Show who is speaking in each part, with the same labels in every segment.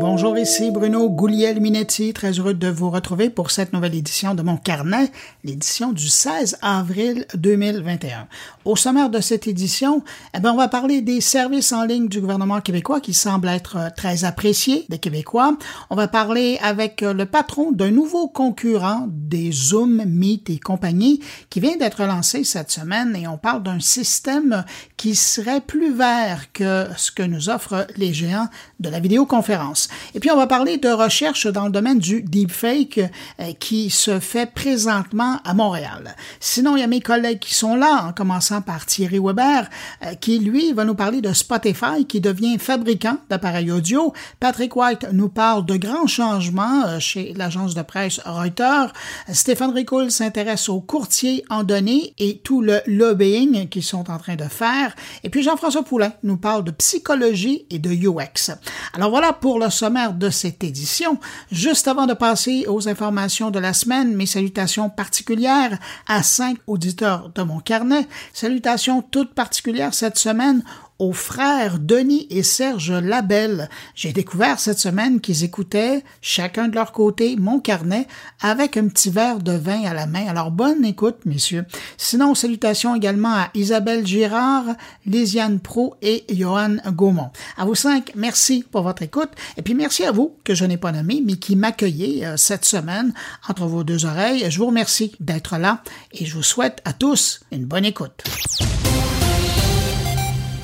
Speaker 1: Bonjour, ici Bruno Gouliel-Minetti, très heureux de vous retrouver pour cette nouvelle édition de mon carnet, l'édition du 16 avril 2021. Au sommaire de cette édition, eh bien, on va parler des services en ligne du gouvernement québécois qui semblent être euh, très appréciés des Québécois. On va parler avec euh, le patron d'un nouveau concurrent des Zoom, Meet et compagnie qui vient d'être lancé cette semaine et on parle d'un système qui serait plus vert que ce que nous offrent les géants de la vidéoconférence. Et puis, on va parler de recherche dans le domaine du deepfake euh, qui se fait présentement à Montréal. Sinon, il y a mes collègues qui sont là, en commençant par Thierry Weber, euh, qui, lui, va nous parler de Spotify qui devient fabricant d'appareils audio. Patrick White nous parle de grands changements euh, chez l'agence de presse Reuters. Stéphane Ricoul s'intéresse aux courtiers en données et tout le lobbying qu'ils sont en train de faire. Et puis Jean-François Poulain nous parle de psychologie et de UX. Alors voilà pour le sommaire de cette édition. Juste avant de passer aux informations de la semaine, mes salutations particulières à cinq auditeurs de mon carnet. Salutations toutes particulières cette semaine aux frères Denis et Serge Labelle. J'ai découvert cette semaine qu'ils écoutaient, chacun de leur côté, mon carnet avec un petit verre de vin à la main. Alors bonne écoute, messieurs. Sinon, salutations également à Isabelle Girard, Lisiane Pro et Johan Gaumont. À vous cinq, merci pour votre écoute. Et puis merci à vous, que je n'ai pas nommé, mais qui m'accueillez euh, cette semaine entre vos deux oreilles. Je vous remercie d'être là et je vous souhaite à tous une bonne écoute.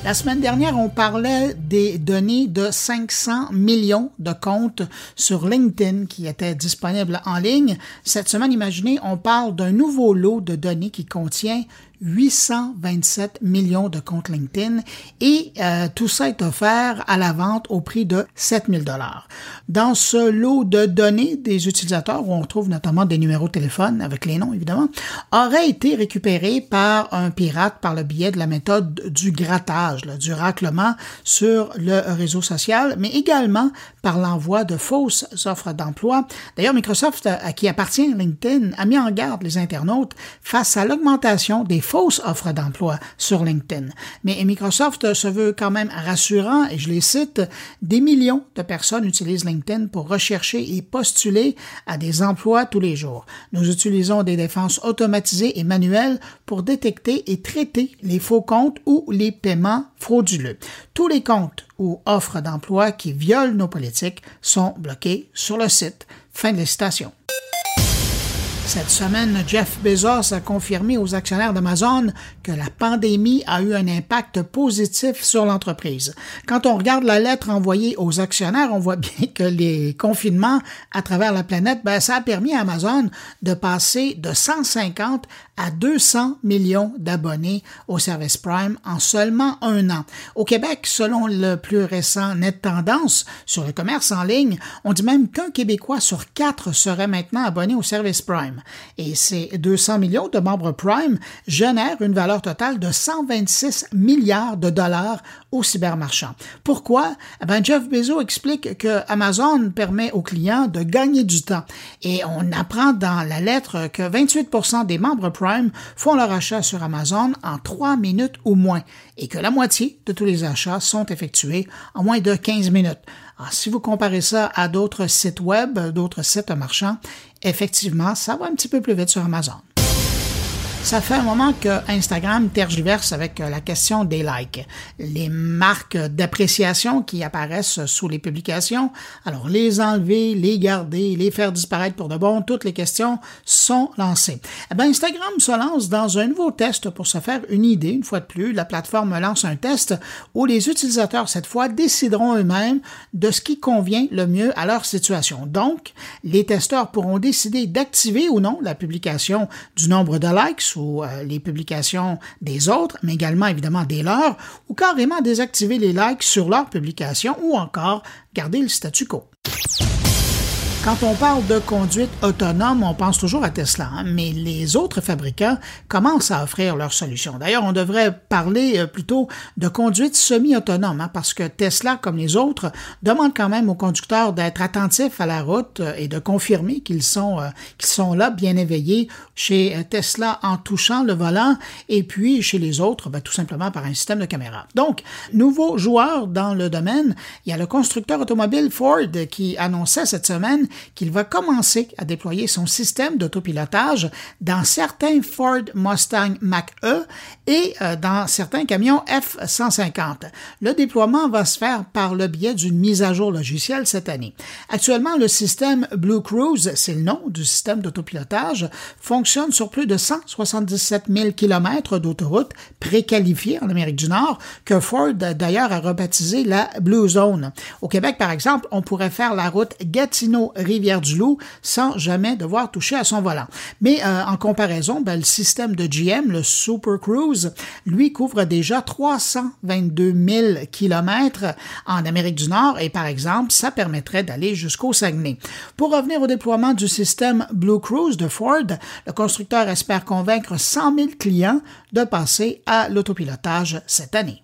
Speaker 1: La semaine dernière, on parlait des données de 500 millions de comptes sur LinkedIn qui étaient disponibles en ligne. Cette semaine, imaginez, on parle d'un nouveau lot de données qui contient 827 millions de comptes LinkedIn et euh, tout ça est offert à la vente au prix de 7000 dollars. Dans ce lot de données des utilisateurs où on trouve notamment des numéros de téléphone avec les noms évidemment, aurait été récupéré par un pirate par le biais de la méthode du grattage, du raclement sur le réseau social, mais également par l'envoi de fausses offres d'emploi. D'ailleurs, Microsoft, à qui appartient LinkedIn, a mis en garde les internautes face à l'augmentation des fausses offres d'emploi sur LinkedIn. Mais Microsoft se veut quand même rassurant, et je les cite, des millions de personnes utilisent LinkedIn pour rechercher et postuler à des emplois tous les jours. Nous utilisons des défenses automatisées et manuelles pour détecter et traiter les faux comptes ou les paiements frauduleux. Tous les comptes ou offres d'emploi qui violent nos politiques sont bloqués sur le site. Fin de la citation. Cette semaine, Jeff Bezos a confirmé aux actionnaires d'Amazon que la pandémie a eu un impact positif sur l'entreprise. Quand on regarde la lettre envoyée aux actionnaires, on voit bien que les confinements à travers la planète, ben, ça a permis à Amazon de passer de 150 à 200 millions d'abonnés au service Prime en seulement un an. Au Québec, selon le plus récent Net Tendance sur le commerce en ligne, on dit même qu'un Québécois sur quatre serait maintenant abonné au service Prime. Et ces 200 millions de membres Prime génèrent une valeur totale de 126 milliards de dollars aux cybermarchands. Pourquoi? Eh ben, Jeff Bezos explique que Amazon permet aux clients de gagner du temps. Et on apprend dans la lettre que 28% des membres Prime font leur achat sur Amazon en trois minutes ou moins et que la moitié de tous les achats sont effectués en moins de 15 minutes. Alors, si vous comparez ça à d'autres sites web, d'autres sites marchands, effectivement, ça va un petit peu plus vite sur Amazon. Ça fait un moment que Instagram tergiverse avec euh, la question des likes. Les marques d'appréciation qui apparaissent sous les publications, alors les enlever, les garder, les faire disparaître pour de bon, toutes les questions sont lancées. Eh bien, Instagram se lance dans un nouveau test pour se faire une idée, une fois de plus. La plateforme lance un test où les utilisateurs, cette fois, décideront eux-mêmes de ce qui convient le mieux à leur situation. Donc, les testeurs pourront décider d'activer ou non la publication du nombre de likes euh, les publications des autres, mais également évidemment des leurs, ou carrément désactiver les likes sur leurs publications ou encore garder le statu quo. Quand on parle de conduite autonome, on pense toujours à Tesla, hein, mais les autres fabricants commencent à offrir leurs solutions. D'ailleurs, on devrait parler euh, plutôt de conduite semi-autonome, hein, parce que Tesla, comme les autres, demande quand même aux conducteurs d'être attentifs à la route euh, et de confirmer qu'ils sont, euh, qu'ils sont là, bien éveillés chez Tesla en touchant le volant, et puis chez les autres, ben, tout simplement par un système de caméra. Donc, nouveau joueur dans le domaine, il y a le constructeur automobile Ford qui annonçait cette semaine qu'il va commencer à déployer son système d'autopilotage dans certains Ford Mustang Mach-E et euh, dans certains camions F-150. Le déploiement va se faire par le biais d'une mise à jour logicielle cette année. Actuellement, le système Blue Cruise, c'est le nom du système d'autopilotage, fonctionne sur plus de 177 000 km d'autoroute préqualifiées en Amérique du Nord, que Ford d'ailleurs a rebaptisé la Blue Zone. Au Québec, par exemple, on pourrait faire la route Gatineau Rivière-du-Loup sans jamais devoir toucher à son volant. Mais euh, en comparaison, ben, le système de GM, le Super Cruise, lui couvre déjà 322 000 kilomètres en Amérique du Nord et par exemple, ça permettrait d'aller jusqu'au Saguenay. Pour revenir au déploiement du système Blue Cruise de Ford, le constructeur espère convaincre 100 000 clients de passer à l'autopilotage cette année.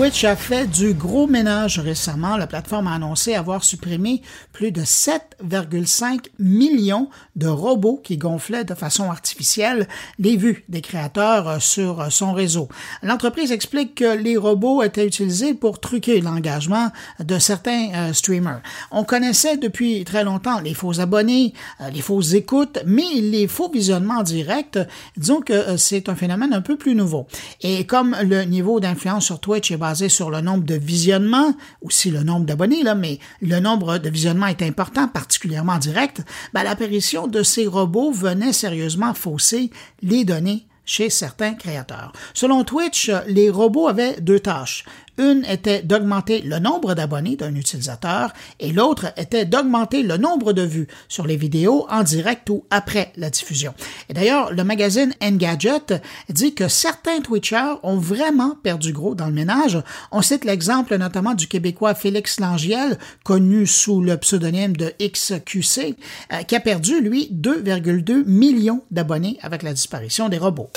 Speaker 1: Twitch a fait du gros ménage récemment. La plateforme a annoncé avoir supprimé plus de 7,5 millions de robots qui gonflaient de façon artificielle les vues des créateurs euh, sur euh, son réseau. L'entreprise explique que les robots étaient utilisés pour truquer l'engagement de certains euh, streamers. On connaissait depuis très longtemps les faux abonnés, les fausses écoutes, mais les faux visionnements directs, disons que c'est un phénomène un peu plus nouveau. Et comme le niveau d'influence sur Twitch est basé sur le nombre de visionnements, aussi le nombre d'abonnés, là, mais le nombre de visionnements est important, particulièrement direct, ben, l'apparition de ces robots venait sérieusement fausser les données chez certains créateurs. Selon Twitch, les robots avaient deux tâches. Une était d'augmenter le nombre d'abonnés d'un utilisateur et l'autre était d'augmenter le nombre de vues sur les vidéos en direct ou après la diffusion. Et d'ailleurs, le magazine Engadget dit que certains Twitchers ont vraiment perdu gros dans le ménage. On cite l'exemple notamment du Québécois Félix Langiel, connu sous le pseudonyme de XQC, euh, qui a perdu, lui, 2,2 millions d'abonnés avec la disparition des robots.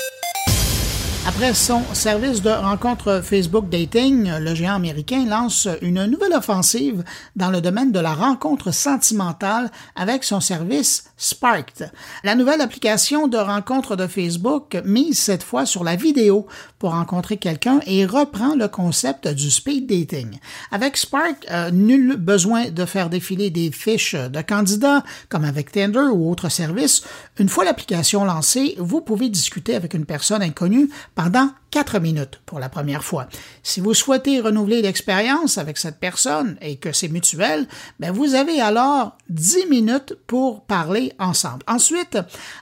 Speaker 1: Après son service de rencontre Facebook Dating, le géant américain lance une nouvelle offensive dans le domaine de la rencontre sentimentale avec son service Sparked. La nouvelle application de rencontre de Facebook mise cette fois sur la vidéo pour rencontrer quelqu'un et reprend le concept du speed dating. Avec Spark, euh, nul besoin de faire défiler des fiches de candidats comme avec Tinder ou autres services. Une fois l'application lancée, vous pouvez discuter avec une personne inconnue pendant 4 minutes pour la première fois. Si vous souhaitez renouveler l'expérience avec cette personne et que c'est mutuel, ben vous avez alors 10 minutes pour parler ensemble. Ensuite,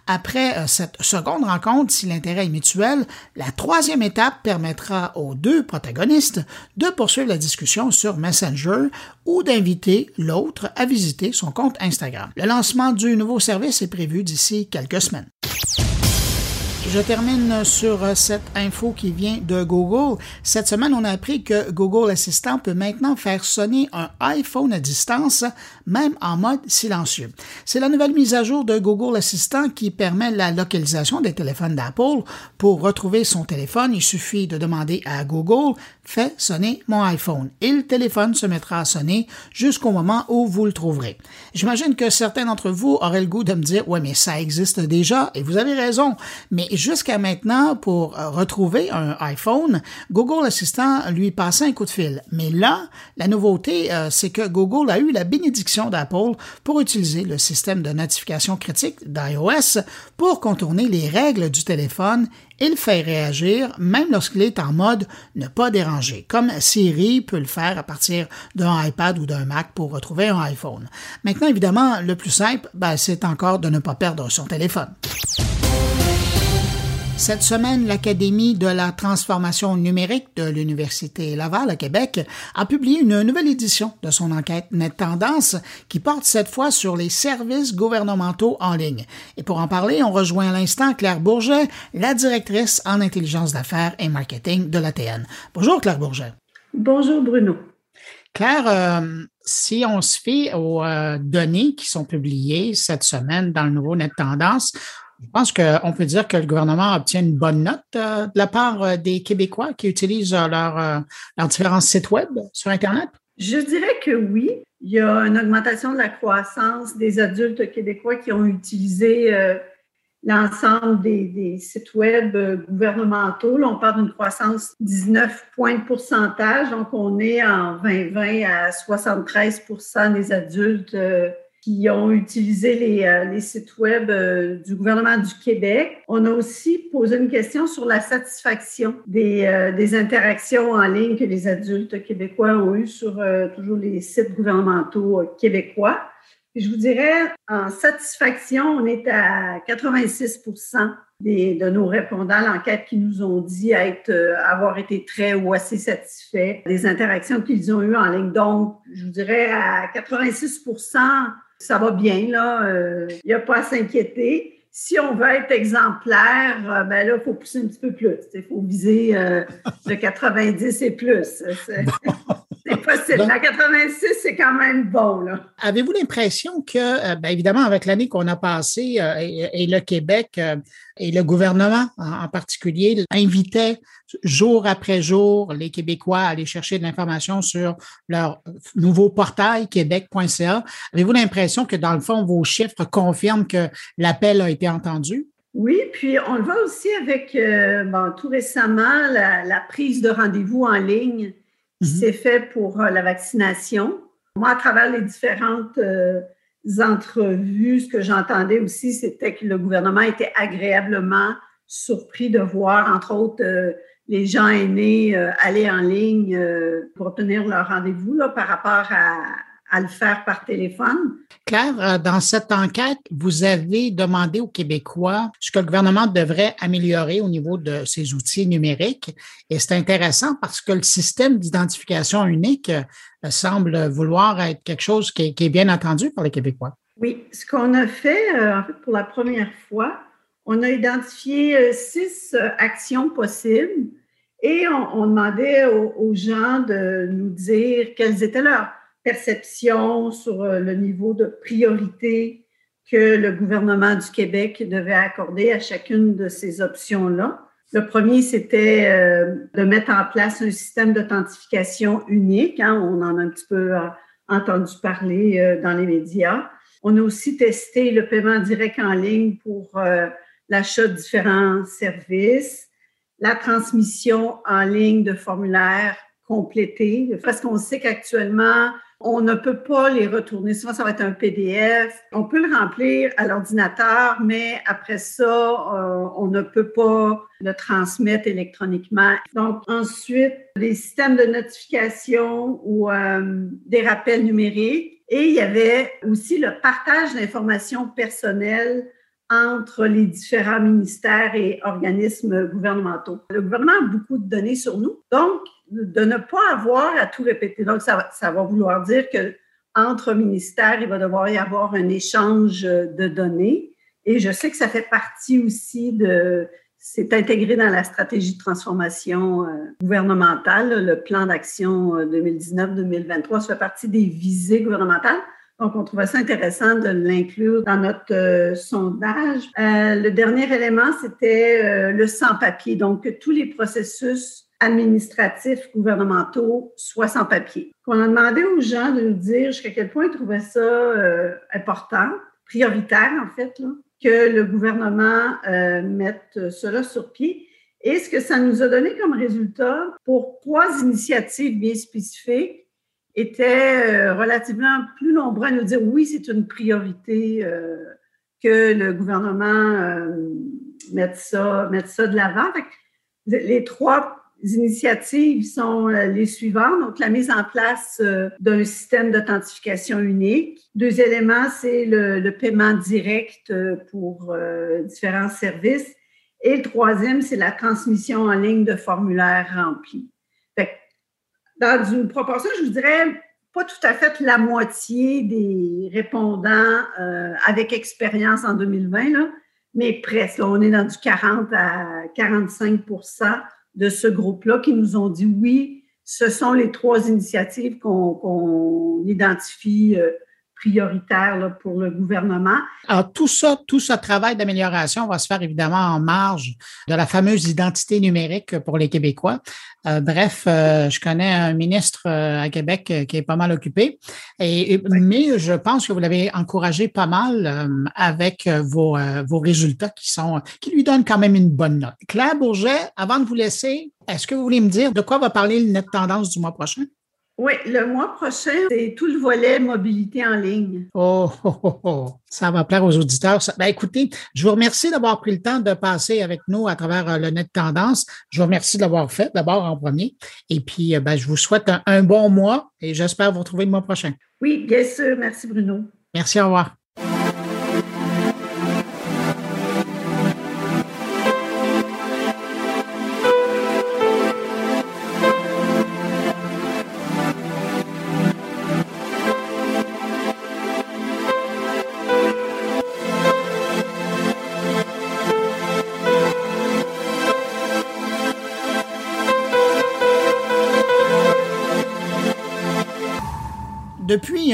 Speaker 1: après euh, cette seconde rencontre, si l'intérêt est mutuel, la troisième étape permettra aux deux protagonistes de poursuivre la discussion sur Messenger ou d'inviter l'autre à visiter son compte Instagram. Le lancement du nouveau service est prévu d'ici quelques semaines. Je termine sur euh, cette info qui vient de Google. Cette semaine, on a appris que Google Assistant peut maintenant faire sonner un iPhone à distance, même en mode silencieux. C'est la nouvelle mise à jour de Google Assistant qui permet la localisation des téléphones d'Apple. Pour retrouver son téléphone, il suffit de demander à Google Fais sonner mon iPhone et le téléphone se mettra à sonner jusqu'au moment où vous le trouverez. J'imagine que certains d'entre vous auraient le goût de me dire Ouais, mais ça existe déjà et vous avez raison. Mais jusqu'à maintenant, pour euh, retrouver un iPhone, Google Assistant lui passait un coup de fil. Mais là, la nouveauté, euh, c'est que Google a eu la bénédiction d'Apple pour utiliser le système de notification critique d'iOS pour contourner les règles du téléphone et le fait réagir même lorsqu'il est en mode ne pas déranger, comme Siri peut le faire à partir d'un iPad ou d'un Mac pour retrouver un iPhone. Maintenant, évidemment, le plus simple, ben, c'est encore de ne pas perdre son téléphone. Cette semaine, l'Académie de la transformation numérique de l'Université Laval à Québec a publié une nouvelle édition de son enquête Net Tendance qui porte cette fois sur les services gouvernementaux en ligne. Et pour en parler, on rejoint à l'instant Claire Bourget, la directrice en intelligence d'affaires et marketing de l'ATN. Bonjour Claire Bourget.
Speaker 2: Bonjour Bruno.
Speaker 1: Claire, euh, si on se fait aux euh, données qui sont publiées cette semaine dans le nouveau Net Tendance, je pense qu'on peut dire que le gouvernement obtient une bonne note de la part des Québécois qui utilisent leurs différents sites web sur Internet?
Speaker 2: Je dirais que oui. Il y a une augmentation de la croissance des adultes québécois qui ont utilisé euh, l'ensemble des, sites web euh, gouvernementaux. On parle d'une croissance 19 points de pourcentage. Donc, on est en 2020 à 73% des adultes euh, qui ont utilisé les, euh, les sites web euh, du gouvernement du Québec. On a aussi posé une question sur la satisfaction des, euh, des interactions en ligne que les adultes québécois ont eues sur toujours les sites gouvernementaux québécois. je vous dirais, en satisfaction, on est à 86 des, de nos répondants à l'enquête qui nous ont dit être, avoir été très ou assez satisfaits des interactions qu'ils ont eues en ligne. Donc, je vous dirais à 86 ça va bien, là. Il euh, n'y a pas à s'inquiéter. Si on veut être exemplaire, euh, ben là, il faut pousser un petit peu plus. Il faut viser euh, le 90 et plus. C'est possible. La 86, c'est quand même bon. Là.
Speaker 1: Avez-vous l'impression que, bien évidemment, avec l'année qu'on a passée et, le Québec et le gouvernement en, particulier invitait jour après jour les Québécois à aller chercher de l'information sur leur nouveau portail québec.ca. Avez-vous l'impression que, dans le fond, vos chiffres confirment que l'appel a été entendu?
Speaker 2: Oui, puis on le voit aussi avec, euh, tout récemment, la, prise de rendez-vous en ligne qui mm-hmm. s'est fait pour euh, la vaccination. Moi, à travers les différentes euh, entrevues, ce que j'entendais aussi, c'était que le gouvernement était agréablement surpris de voir, entre autres, les gens aînés euh, aller en ligne euh, pour obtenir leur rendez-vous par rapport à, le faire par téléphone.
Speaker 1: Claire, euh, dans cette enquête, vous avez demandé aux Québécois ce que le gouvernement devrait améliorer au niveau de ses outils numériques. Et c'est intéressant parce que le système d'identification unique semble vouloir être quelque chose qui est, bien entendu par les Québécois.
Speaker 2: Oui, ce qu'on a fait, en fait, pour la première fois, on a identifié six actions possibles et on, demandait aux, gens de nous dire quelles étaient leurs perceptions sur euh, le niveau de priorité que le gouvernement du Québec devait accorder à chacune de ces options-là. Le premier, c'était euh, de mettre en place un système d'authentification unique. Hein. on en a un petit peu euh, entendu parler dans les médias. On a aussi testé le paiement direct en ligne pour l'achat de différents services la transmission en ligne de formulaires complétés, parce qu'on sait qu'actuellement, on ne peut pas les retourner. Souvent, ça va être un PDF. On peut le remplir à l'ordinateur, mais après ça, euh, on ne peut pas le transmettre électroniquement. Donc, ensuite, des systèmes de notification ou euh, des rappels numériques. Et il y avait aussi le partage d'informations personnelles entre les différents ministères et organismes gouvernementaux. Le gouvernement a beaucoup de données sur nous, donc de ne pas avoir à tout répéter. Donc, ça, va vouloir dire que entre ministères, il va devoir y avoir un échange de données. Et je sais que ça fait partie aussi de, c'est intégré dans la stratégie de transformation euh, gouvernementale, le plan d'action 2019-2023, euh, ça fait partie des visées gouvernementales. Donc, on trouvait ça intéressant de l'inclure dans notre euh, sondage. Euh, le dernier élément, c'était euh, le sans-papier, donc que tous les processus administratifs gouvernementaux soient sans papier. On a demandé aux gens de nous dire jusqu'à quel point ils trouvaient ça important, prioritaire en fait, que le gouvernement mette cela sur pied. Et ce que ça nous a donné comme résultat pour trois initiatives bien spécifiques, étaient euh, relativement plus nombreux à nous dire oui, c'est une priorité euh, que le gouvernement euh, mette, ça, mette ça de l'avant. Les trois initiatives sont les suivantes. Donc, la mise en place d'un système d'authentification unique. Deux éléments, c'est le, le, paiement direct pour différents services. Et le troisième, c'est la transmission en ligne de formulaires remplis dans une proportion, je vous dirais, pas tout à fait la moitié des répondants euh, avec expérience en 2020, mais presque. on est dans du 40 à 45% de ce groupe-là qui nous ont dit oui, ce sont les trois initiatives qu'on identifie prioritaire pour le gouvernement.
Speaker 1: Alors, tout ça, tout ce travail d'amélioration va se faire évidemment en marge de la fameuse identité numérique pour les Québécois. Euh, bref, euh, je connais un ministre euh, à Québec qui est pas mal occupé, et, mais je pense que vous l'avez encouragé pas mal avec vos, vos résultats qui sont qui lui donnent quand même une bonne note. Claire Bourget, avant de vous laisser, est-ce que vous voulez me dire de quoi va parler le net tendance du mois prochain?
Speaker 2: Oui, le mois prochain, c'est tout le volet mobilité en ligne.
Speaker 1: Oh, oh, oh, oh. ça va plaire aux auditeurs. Ben, écoutez, je vous remercie d'avoir pris le temps de passer avec nous à travers euh, le net tendance. Je vous remercie de l'avoir fait d'abord en premier. Et puis, euh, ben, je vous souhaite un, un bon mois et j'espère vous retrouver le mois prochain.
Speaker 2: Oui, bien sûr. Merci, Bruno.
Speaker 1: Merci, au revoir.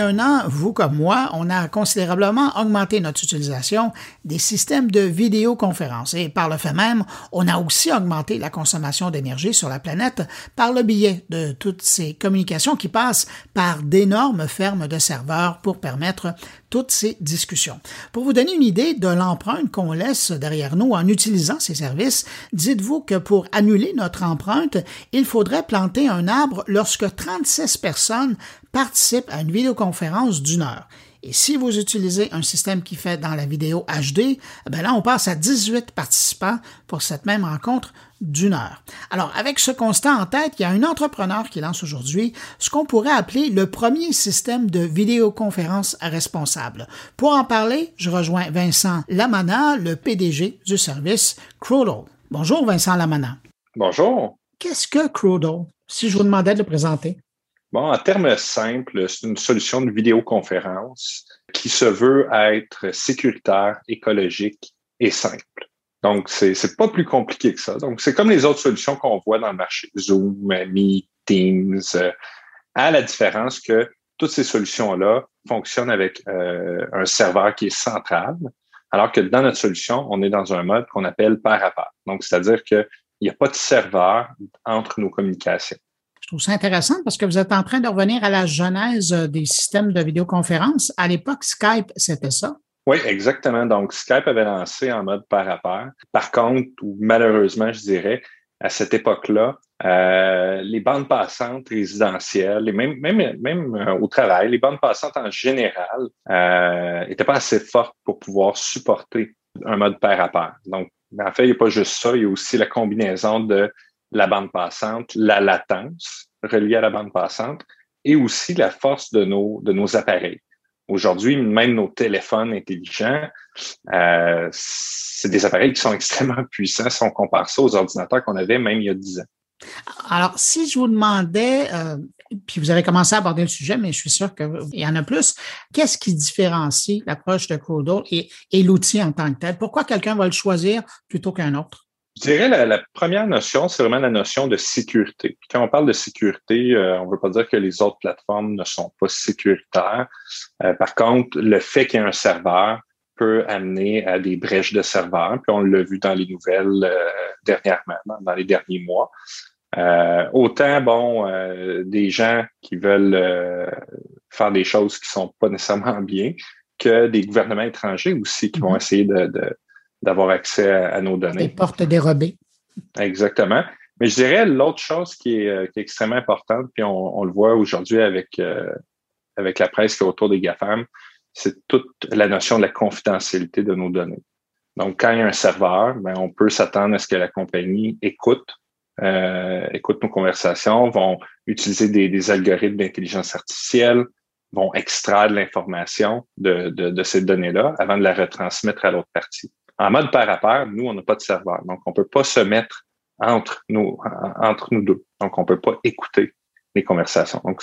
Speaker 1: Un an, vous comme moi, on a considérablement augmenté notre utilisation des systèmes de vidéoconférence et par le fait même, on a aussi augmenté la consommation d'énergie sur la planète par le biais de toutes ces communications qui passent par d'énormes fermes de serveurs pour permettre toutes ces discussions. Pour vous donner une idée de l'empreinte qu'on laisse derrière nous en utilisant ces services, dites-vous que pour annuler notre empreinte, il faudrait planter un arbre lorsque 36 personnes participe à une vidéoconférence d'une heure. Et si vous utilisez un système qui fait dans la vidéo HD, ben là, on passe à 18 participants pour cette même rencontre d'une heure. Alors, avec ce constat en tête, il y a un entrepreneur qui lance aujourd'hui ce qu'on pourrait appeler le premier système de vidéoconférence responsable. Pour en parler, je rejoins Vincent Lamana, le PDG du service Crodle. Bonjour, Vincent Lamana.
Speaker 3: Bonjour.
Speaker 1: Qu'est-ce que Crodle, si je vous demandais de le présenter?
Speaker 3: Bon, en termes simples, c'est une solution de vidéoconférence qui se veut être sécuritaire, écologique et simple. Donc, c'est c'est pas plus compliqué que ça. Donc, c'est comme les autres solutions qu'on voit dans le marché, Zoom, Meet, Teams, euh, à la différence que toutes ces solutions-là fonctionnent avec euh, un serveur qui est central, alors que dans notre solution, on est dans un mode qu'on appelle pair à pair. Donc, c'est-à-dire qu'il n'y a pas de serveur entre nos communications.
Speaker 1: Je trouve ça intéressant parce que vous êtes en train de revenir à la genèse euh, des systèmes de vidéoconférence. À l'époque, Skype, c'était ça?
Speaker 3: Oui, exactement. Donc, Skype avait lancé en mode par à pair. Par contre, malheureusement, je dirais, à cette époque-là, euh, les bandes passantes résidentielles même, même, même euh, au travail, les bandes passantes en général n'étaient pas assez fortes pour pouvoir supporter un mode pair à pair. Donc, en fait, il n'y a pas juste ça, il y a aussi la combinaison de la bande passante, la latence reliée à la bande passante et aussi la force de nos, de nos appareils. Aujourd'hui, même nos téléphones intelligents, euh, c'est des appareils qui sont extrêmement puissants si on compare ça aux ordinateurs qu'on avait même il y a 10 ans.
Speaker 1: Alors, si je vous demandais, euh, puis vous avez commencé à aborder le sujet, mais je suis sûr qu'il y en a plus, qu'est-ce qui différencie l'approche de Codal et l'outil en tant que tel? Pourquoi quelqu'un va le choisir plutôt qu'un autre?
Speaker 3: Je dirais la, la première notion, c'est vraiment la notion de sécurité. quand on parle de sécurité, euh, on ne veut pas dire que les autres plateformes ne sont pas sécuritaires. Euh, par contre, le fait qu'il y ait un serveur peut amener à des brèches de serveurs. Puis on l'a vu dans les nouvelles euh, dernièrement, dans les derniers mois. autant, bon, des gens qui veulent faire des choses qui sont pas nécessairement bien, que des gouvernements étrangers aussi qui vont mm-hmm. essayer de d'avoir accès à, nos données.
Speaker 1: Des portes dérobées.
Speaker 3: Exactement. Mais je dirais l'autre chose qui est, euh, qui est, extrêmement importante, puis on, on le voit aujourd'hui avec, euh, avec la presse qui est autour des GAFAM, c'est toute la notion de la confidentialité de nos données. Donc, quand il y a un serveur, ben, on peut s'attendre à ce que la compagnie écoute, euh, écoute nos conversations, vont utiliser des, des algorithmes d'intelligence artificielle, vont extraire de l'information de, de, de ces données-là avant de la retransmettre à l'autre partie. En mode pair à pair, nous, on n'a pas de serveur. Donc, on peut pas se mettre entre nous, entre nous deux. Donc, on peut pas écouter les conversations. Donc,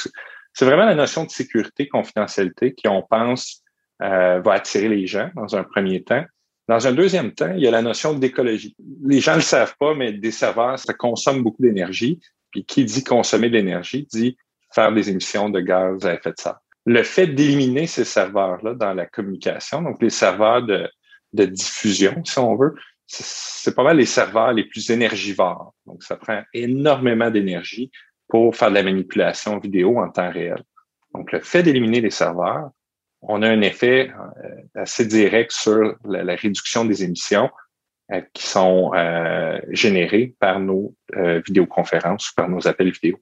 Speaker 3: c'est vraiment la notion de sécurité, confidentialité qui, on pense, euh, va attirer les gens dans un premier temps. Dans un deuxième temps, il y a la notion d'écologie. Les gens ne le savent pas, mais des serveurs, ça consomme beaucoup d'énergie. Puis qui dit consommer de l'énergie dit faire des émissions de gaz à effet de serre. Le fait d'éliminer ces serveurs-là dans la communication, donc les serveurs de, de diffusion, si on veut, c'est pas mal les serveurs les plus énergivores. Donc, ça prend énormément d'énergie pour faire de la manipulation vidéo en temps réel. Donc, le fait d'éliminer les serveurs, on a un effet euh, assez direct sur la, réduction des émissions euh, qui sont euh, générées par nos vidéoconférences ou par nos appels vidéo.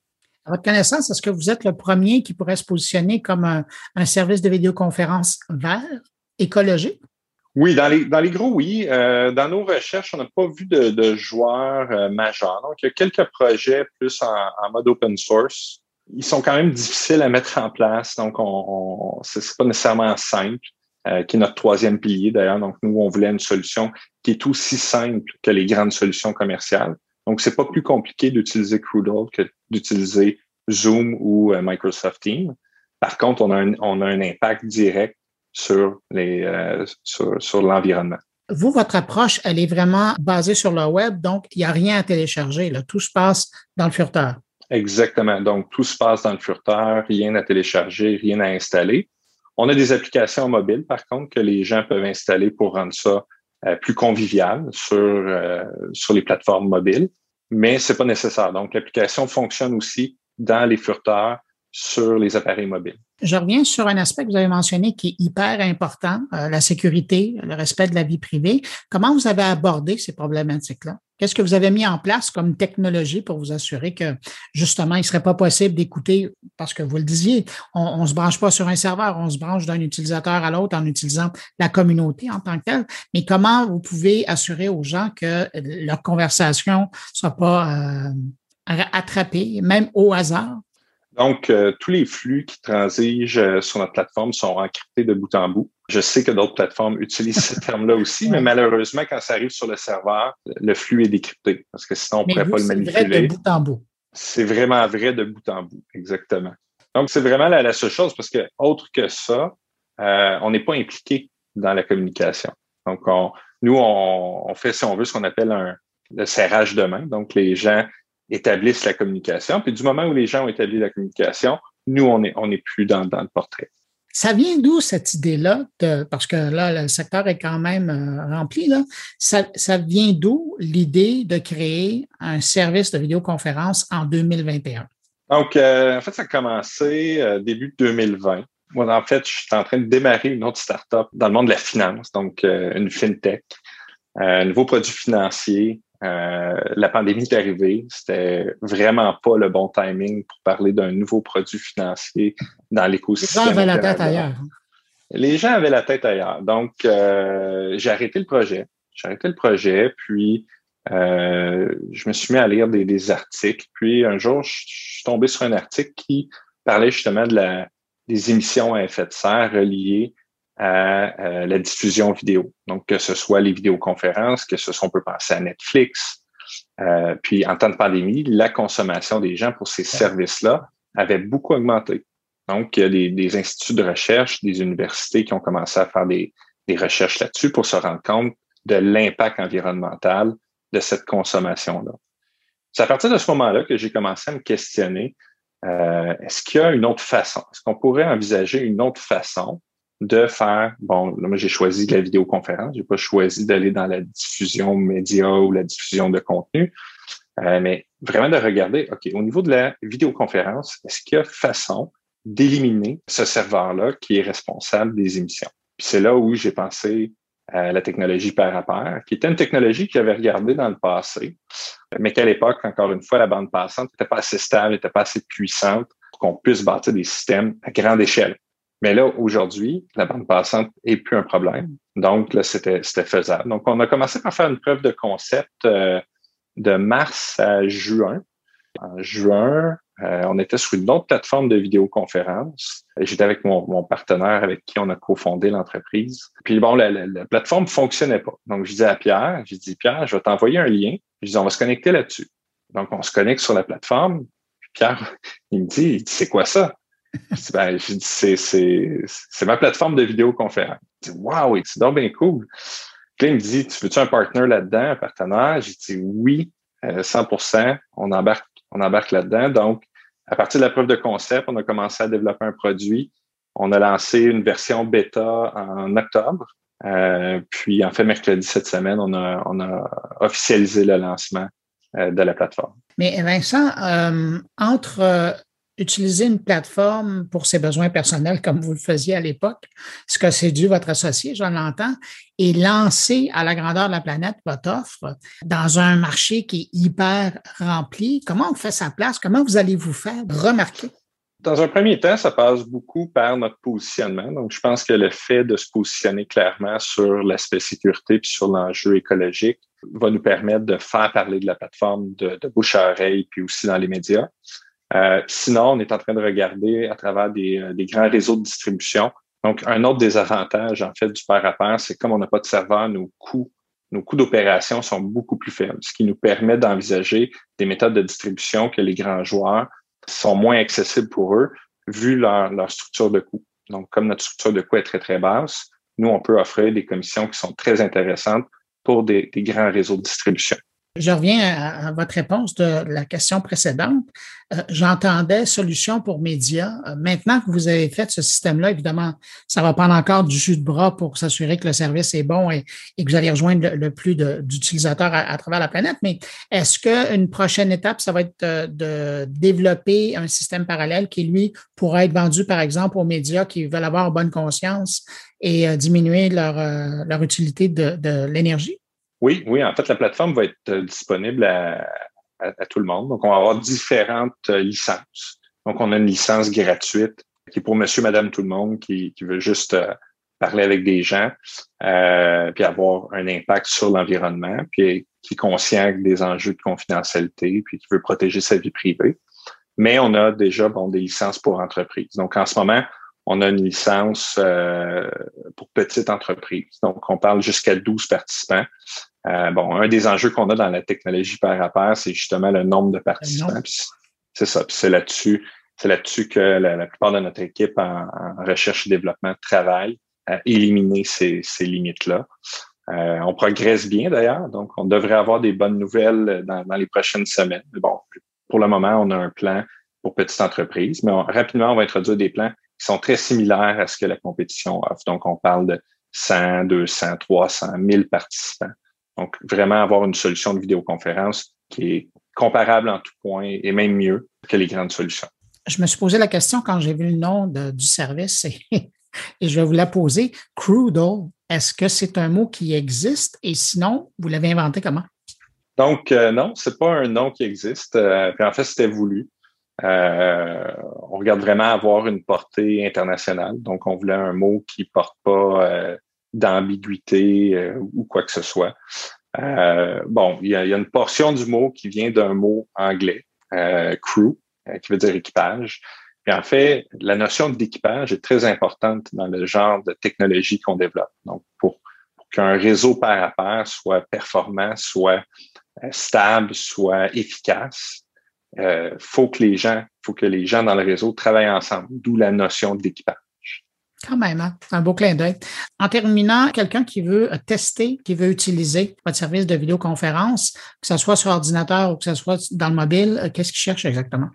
Speaker 1: À votre connaissance, est-ce que vous êtes le premier qui pourrait se positionner comme un, un service de vidéoconférence vert, écologique?
Speaker 3: Oui, dans les, dans les gros, oui. Euh, dans nos recherches, on n'a pas vu de, de joueurs euh, majeurs. Donc, il y a quelques projets plus en, mode open source. Ils sont quand même difficiles à mettre en place, donc on, on c'est pas nécessairement simple, euh, qui est notre troisième pilier d'ailleurs. Donc, nous, on voulait une solution qui est aussi simple que les grandes solutions commerciales. Donc, c'est pas plus compliqué d'utiliser Crudle que d'utiliser Zoom ou Microsoft Teams. Par contre, on a un, on a un impact direct sur les euh, sur, sur l'environnement.
Speaker 1: Vous, votre approche, elle est vraiment basée sur le web, donc il n'y a rien à télécharger. Là. Tout se passe dans le furteur.
Speaker 3: Exactement. Donc, tout se passe dans le furteur, rien à télécharger, rien à installer. On a des applications mobiles, par contre, que les gens peuvent installer pour rendre ça euh, plus convivial sur, euh, sur les plateformes mobiles, mais c'est pas nécessaire. Donc, l'application fonctionne aussi dans les furteurs sur les appareils mobiles.
Speaker 1: Je reviens sur un aspect que vous avez mentionné qui est hyper important, euh, la sécurité, le respect de la vie privée. Comment vous avez abordé ces problématiques-là? Qu'est-ce que vous avez mis en place comme technologie pour vous assurer que justement, il ne serait pas possible d'écouter, parce que vous le disiez, on ne se branche pas sur un serveur, on se branche d'un utilisateur à l'autre en utilisant la communauté en tant que telle. Mais comment vous pouvez assurer aux gens que leur conversation ne soit pas euh, attrapée, même au hasard?
Speaker 3: Donc, euh, tous les flux qui transigent euh, sur notre plateforme sont encryptés de bout en bout. Je sais que d'autres plateformes utilisent ce terme-là aussi, mais malheureusement, quand ça arrive sur le serveur, le flux est décrypté parce que sinon, on ne pourrait pas le manipuler. C'est vrai de bout en bout. C'est vraiment vrai de bout en bout, exactement. Donc, c'est vraiment la, seule chose parce que, autre que ça, euh, on n'est pas impliqué dans la communication. Donc, nous, on, on, fait, si on veut, ce qu'on appelle un, le serrage de main. Donc, les gens établissent la communication. Puis du moment où les gens ont établi la communication, nous, on n'est on est plus dans, dans le portrait.
Speaker 1: Ça vient d'où cette idée-là? Parce que là, le secteur est quand même euh, rempli. Là. Ça, ça vient d'où l'idée de créer un service de vidéoconférence en 2021?
Speaker 3: Donc, euh, en fait, ça a commencé euh, début 2020. Moi, en fait, je suis en train de démarrer une autre startup dans le monde de la finance, donc une fintech, un nouveau produit financier euh, la pandémie est arrivée. C'était vraiment pas le bon timing pour parler d'un nouveau produit financier dans l'écosystème.
Speaker 1: Les gens avaient la tête ailleurs.
Speaker 3: Les gens avaient la tête ailleurs. Donc, euh, j'ai arrêté le projet. J'ai arrêté le projet, puis euh, je me suis mis à lire des, articles. Puis un jour, je suis tombé sur un article qui parlait justement de la, des émissions à effet de serre reliées à euh, la diffusion vidéo. Donc, que ce soit les vidéoconférences, que ce soit, on peut penser à Netflix. Euh, puis, en temps de pandémie, la consommation des gens pour ces services-là avait beaucoup augmenté. Donc, il y a des, des, instituts de recherche, des universités qui ont commencé à faire des, des recherches là-dessus pour se rendre compte de l'impact environnemental de cette consommation-là. C'est à partir de ce moment-là que j'ai commencé à me questionner, euh, est-ce qu'il y a une autre façon? Est-ce qu'on pourrait envisager une autre façon de faire, bon, là, moi, j'ai choisi la vidéoconférence, j'ai pas choisi d'aller dans la diffusion média ou la diffusion de contenu, euh, mais vraiment de regarder, OK, au niveau de la vidéoconférence, est-ce qu'il y a façon d'éliminer ce serveur-là qui est responsable des émissions? Puis c'est là où j'ai pensé à la technologie pair à pair, qui était une technologie que j'avais regardée dans le passé, mais qu'à l'époque, encore une fois, la bande passante n'était pas assez stable, n'était pas assez puissante pour qu'on puisse bâtir des systèmes à grande échelle. Mais là, aujourd'hui, la bande passante est plus un problème. Donc, là, c'était, faisable. Donc, on a commencé par faire une preuve de concept euh, de mars à juin. En juin, euh, on était sur une autre plateforme de vidéoconférence. J'étais avec mon, partenaire avec qui on a cofondé l'entreprise. Puis bon, la, la, la, plateforme fonctionnait pas. Donc, je disais à Pierre, j'ai dit, Pierre, je vais t'envoyer un lien. Je dis, on va se connecter là-dessus. Donc, on se connecte sur la plateforme. Pierre, il me dit, c'est quoi ça? Ben, c'est, c'est, c'est ma plateforme de vidéoconférence. Je dis, wow, c'est donc bien cool? Puis il me dit, tu veux-tu un partner là-dedans, un partenaire? J'ai dit, oui, 100 euh, On embarque, on embarque là-dedans. Donc, à partir de la preuve de concept, on a commencé à développer un produit. On a lancé une version bêta en octobre. Euh, puis, en fait, mercredi cette semaine, on a, on a officialisé le lancement euh, de la plateforme.
Speaker 1: Mais Vincent, entre utiliser une plateforme pour ses besoins personnels comme vous le faisiez à l'époque, ce que c'est dû votre associé, j'en entends, et lancer à la grandeur de la planète votre offre dans un marché qui est hyper rempli. Comment on fait sa place? Comment vous allez vous faire remarquer?
Speaker 3: Dans un premier temps, ça passe beaucoup par notre positionnement. Donc, je pense que le fait de se positionner clairement sur l'aspect sécurité puis sur l'enjeu écologique va nous permettre de faire parler de la plateforme de, de bouche à oreille puis aussi dans les médias. Euh, sinon, on est en train de regarder à travers des, euh, grands réseaux de distribution. Donc, un autre des avantages, en fait, du pair à pair, c'est comme on n'a pas de serveur, nos coûts, nos coûts d'opération sont beaucoup plus faibles, ce qui nous permet d'envisager des méthodes de distribution que les grands joueurs sont moins accessibles pour eux, vu leur, leur structure de coûts. Donc, comme notre structure de coûts est très, très basse, nous, on peut offrir des commissions qui sont très intéressantes pour des, des grands réseaux de distribution.
Speaker 1: Je reviens à, votre réponse de la question précédente. Euh, j'entendais solution pour médias. Euh, maintenant que vous avez fait ce système-là, évidemment, ça va prendre encore du jus de bras pour s'assurer que le service est bon et, que vous allez rejoindre le, plus d'utilisateurs à, travers la planète. Mais est-ce qu'une prochaine étape, ça va être de, de, développer un système parallèle qui, lui, pourrait être vendu, par exemple, aux médias qui veulent avoir bonne conscience et euh, diminuer leur, utilité de l'énergie?
Speaker 3: Oui, oui. En fait, la plateforme va être euh, disponible à, tout le monde. Donc, on va avoir différentes euh, licences. Donc, on a une licence gratuite qui est pour monsieur, madame, tout le monde qui, veut juste euh, parler avec des gens, puis avoir un impact sur l'environnement, puis qui est conscient des enjeux de confidentialité, puis qui veut protéger sa vie privée. Mais on a déjà bon, des licences pour entreprises. Donc, en ce moment, on a une licence pour petites entreprises. Donc, on parle jusqu'à 12 participants. Euh, bon, un des enjeux qu'on a dans la technologie par rapport, c'est justement le nombre de participants. C'est ça. c'est là-dessus, c'est là-dessus que la, plupart de notre équipe en, recherche et développement travaille à éliminer ces, ces limites-là. Euh, on progresse bien d'ailleurs, donc on devrait avoir des bonnes nouvelles dans, dans, les prochaines semaines. bon, pour le moment, on a un plan pour petites entreprises, mais rapidement, on va introduire des plans qui sont très similaires à ce que la compétition offre. Donc, on parle de 100, 200, 300, 1000 participants. Donc, vraiment avoir une solution de vidéoconférence qui est comparable en tout point et même mieux que les grandes solutions.
Speaker 1: Je me suis posé la question quand j'ai vu le nom du service et, je vais vous la poser. Crudo, est-ce que c'est un mot qui existe? Et sinon, vous l'avez inventé comment?
Speaker 3: Donc, euh, non, c'est pas un nom qui existe. Euh, en fait, c'était voulu. Euh, on regarde vraiment avoir une portée internationale. Donc, on voulait un mot qui porte pas d'ambiguïté euh, ou quoi que ce soit. Euh, bon, il y, a, une portion du mot qui vient d'un mot anglais, euh, crew, qui veut dire équipage. Et en fait, la notion d'équipage est très importante dans le genre de technologie qu'on développe. Donc, pour, qu'un réseau pair à pair soit performant, soit stable, soit efficace, euh, faut que les gens, faut que les gens dans le réseau travaillent ensemble, d'où la notion d'équipage.
Speaker 1: Quand même, hein? un beau clin d'œil. En terminant, quelqu'un qui veut tester, qui veut utiliser votre service de vidéoconférence, que ce soit sur ordinateur ou que ce soit dans le mobile, euh, qu'est-ce qu'il cherche exactement?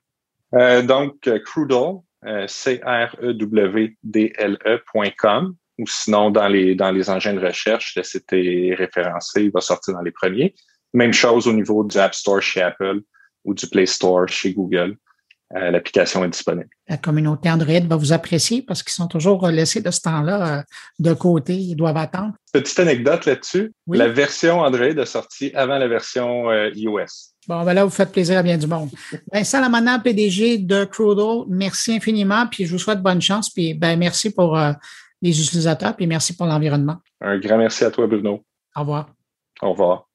Speaker 3: Euh, donc, euh, Crudle, C-R-E-W-D-L-E.com, ou sinon dans les, dans les engins de recherche, le site référencé, il va sortir dans les premiers. Même chose au niveau du App Store chez Apple ou du Play Store chez Google. Euh, l'application est disponible.
Speaker 1: La communauté Android va vous apprécier parce qu'ils sont toujours laissés de ce temps-là euh, de côté. Ils doivent attendre.
Speaker 3: Petite anecdote là-dessus. La version Android est sortie avant la version euh, iOS.
Speaker 1: Bon, ben là, vous faites plaisir à bien du monde. Vincent Lamana, PDG de Crudo, merci infiniment, puis je vous souhaite bonne chance, puis ben merci pour les utilisateurs, puis merci pour l'environnement.
Speaker 3: Un grand merci à toi, Bruno.
Speaker 1: Au revoir.
Speaker 3: Au revoir.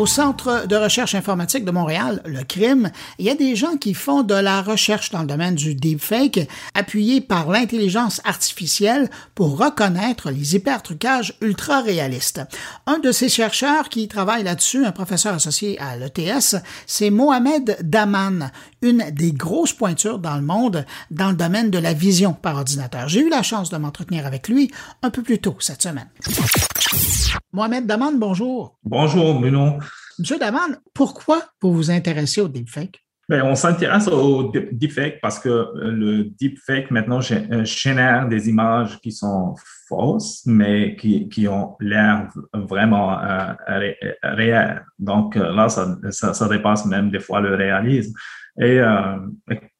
Speaker 1: Au Centre de recherche informatique de Montréal, le CRIM, il y a des gens qui font de la recherche dans le domaine du deepfake, appuyés par l'intelligence artificielle pour reconnaître les hypertrucages ultra réalistes. Un de ces chercheurs qui travaille là-dessus, un professeur associé à l'ETS, c'est Mohamed Daman, une des grosses pointures dans le monde dans le domaine de la vision par ordinateur. J'ai eu la chance de m'entretenir avec lui un peu plus tôt cette semaine. Mohamed Daman, bonjour.
Speaker 4: Bonjour, Bruno.
Speaker 1: Monsieur Daman, pourquoi vous vous intéressez au deepfake?
Speaker 4: Bien, on s'intéresse au deepfake parce que le deepfake maintenant euh, génère des images qui sont fausses, mais qui, qui ont l'air vraiment euh, réelles. Donc euh, là, ça, dépasse même des fois le réalisme. Et euh,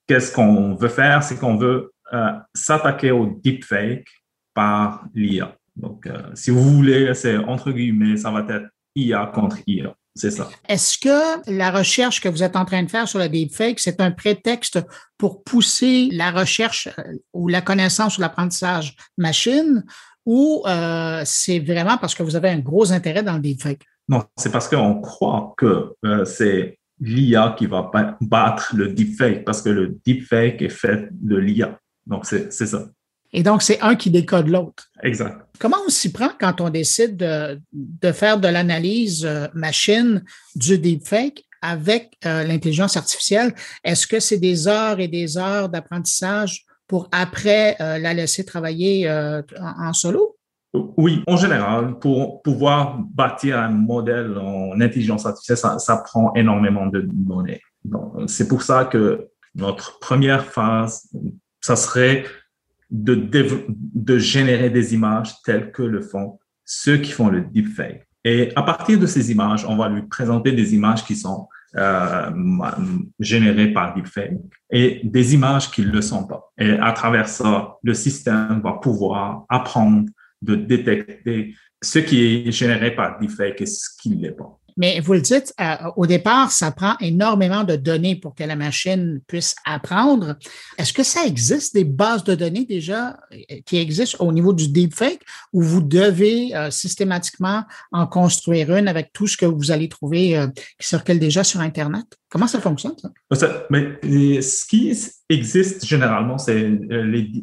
Speaker 4: qu'est-ce qu'on veut faire? C'est qu'on veut euh, s'attaquer au deepfake par l'IA. Donc, euh, si vous voulez, c'est entre guillemets, ça va être IA contre IA. C'est ça.
Speaker 1: Est-ce que la recherche que vous êtes en train de faire sur le deepfake, c'est un prétexte pour pousser la recherche euh, ou la connaissance ou l'apprentissage machine ou euh, c'est vraiment parce que vous avez un gros intérêt dans le deepfake?
Speaker 4: Non, c'est parce qu'on croit que euh, c'est l'IA qui va battre le deepfake parce que le deepfake est fait de l'IA. Donc, c'est ça.
Speaker 1: Et donc, c'est un qui décode l'autre.
Speaker 4: Exact.
Speaker 1: Comment on s'y prend quand on décide de, de faire de l'analyse euh, machine du deepfake avec euh, l'intelligence artificielle? Est-ce que c'est des heures et des heures d'apprentissage pour après euh, la laisser travailler euh, en, en, solo?
Speaker 4: Oui, en général, pour pouvoir bâtir un modèle en intelligence artificielle, ça, ça prend énormément de données. C'est pour ça que notre première phase, ça serait de, générer des images telles que le font ceux qui font le deepfake. Et à partir de ces images, on va lui présenter des images qui sont euh, générées par deepfake et des images qui ne le sont pas. Et à travers ça, le système va pouvoir apprendre de détecter ce qui est généré par deepfake et ce qui ne l'est pas.
Speaker 1: Mais vous le dites, euh, au départ, ça prend énormément de données pour que la machine puisse apprendre. Est-ce que ça existe des bases de données déjà euh, qui existent au niveau du deepfake ou vous devez euh, systématiquement en construire une avec tout ce que vous allez trouver qui circule déjà sur Internet? Comment ça fonctionne, ça?
Speaker 4: Mais, ce qui existe généralement, c'est les,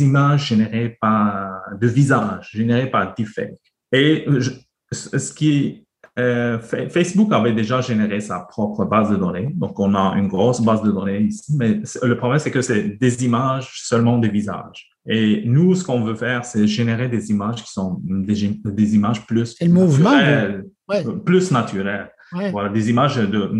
Speaker 4: images générées par, de visage, générées par deepfake. Et ce qui euh, Facebook avait déjà généré sa propre base de données. Donc, on a une grosse base de données ici, mais le problème, c'est que c'est des images seulement des visages. Et nous, ce qu'on veut faire, c'est générer des images qui sont des, des images plus
Speaker 1: le mouvement,
Speaker 4: ouais. plus naturelles. Ouais. Voilà, des images de,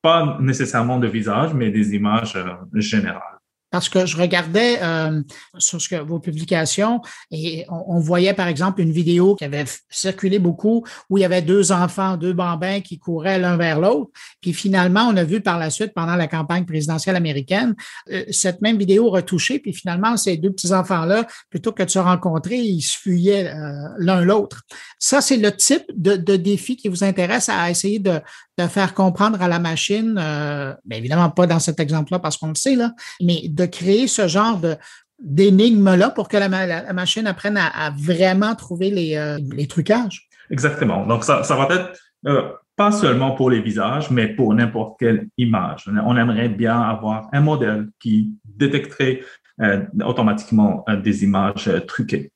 Speaker 4: pas nécessairement de visage, mais des images euh, générales
Speaker 1: parce que je regardais euh, sur ce que, vos publications et on, voyait par exemple une vidéo qui avait circulé beaucoup où il y avait deux enfants, deux bambins qui couraient l'un vers l'autre. Puis finalement, on a vu par la suite, pendant la campagne présidentielle américaine, euh, cette même vidéo retouchée. Puis finalement, ces deux petits enfants-là, plutôt que de se rencontrer, ils se fuyaient euh, l'un l'autre. Ça, c'est le type de, défi qui vous intéresse à essayer de, de faire comprendre à la machine, euh, bien évidemment pas dans cet exemple-là parce qu'on le sait, là, mais de créer ce genre de d'énigmes-là pour que la, la, machine apprenne à, à vraiment trouver les, euh, les, trucages.
Speaker 4: Exactement. Donc, ça, ça va être euh, pas seulement pour les visages, mais pour n'importe quelle image. On aimerait bien avoir un modèle qui détecterait euh, automatiquement des images truquées.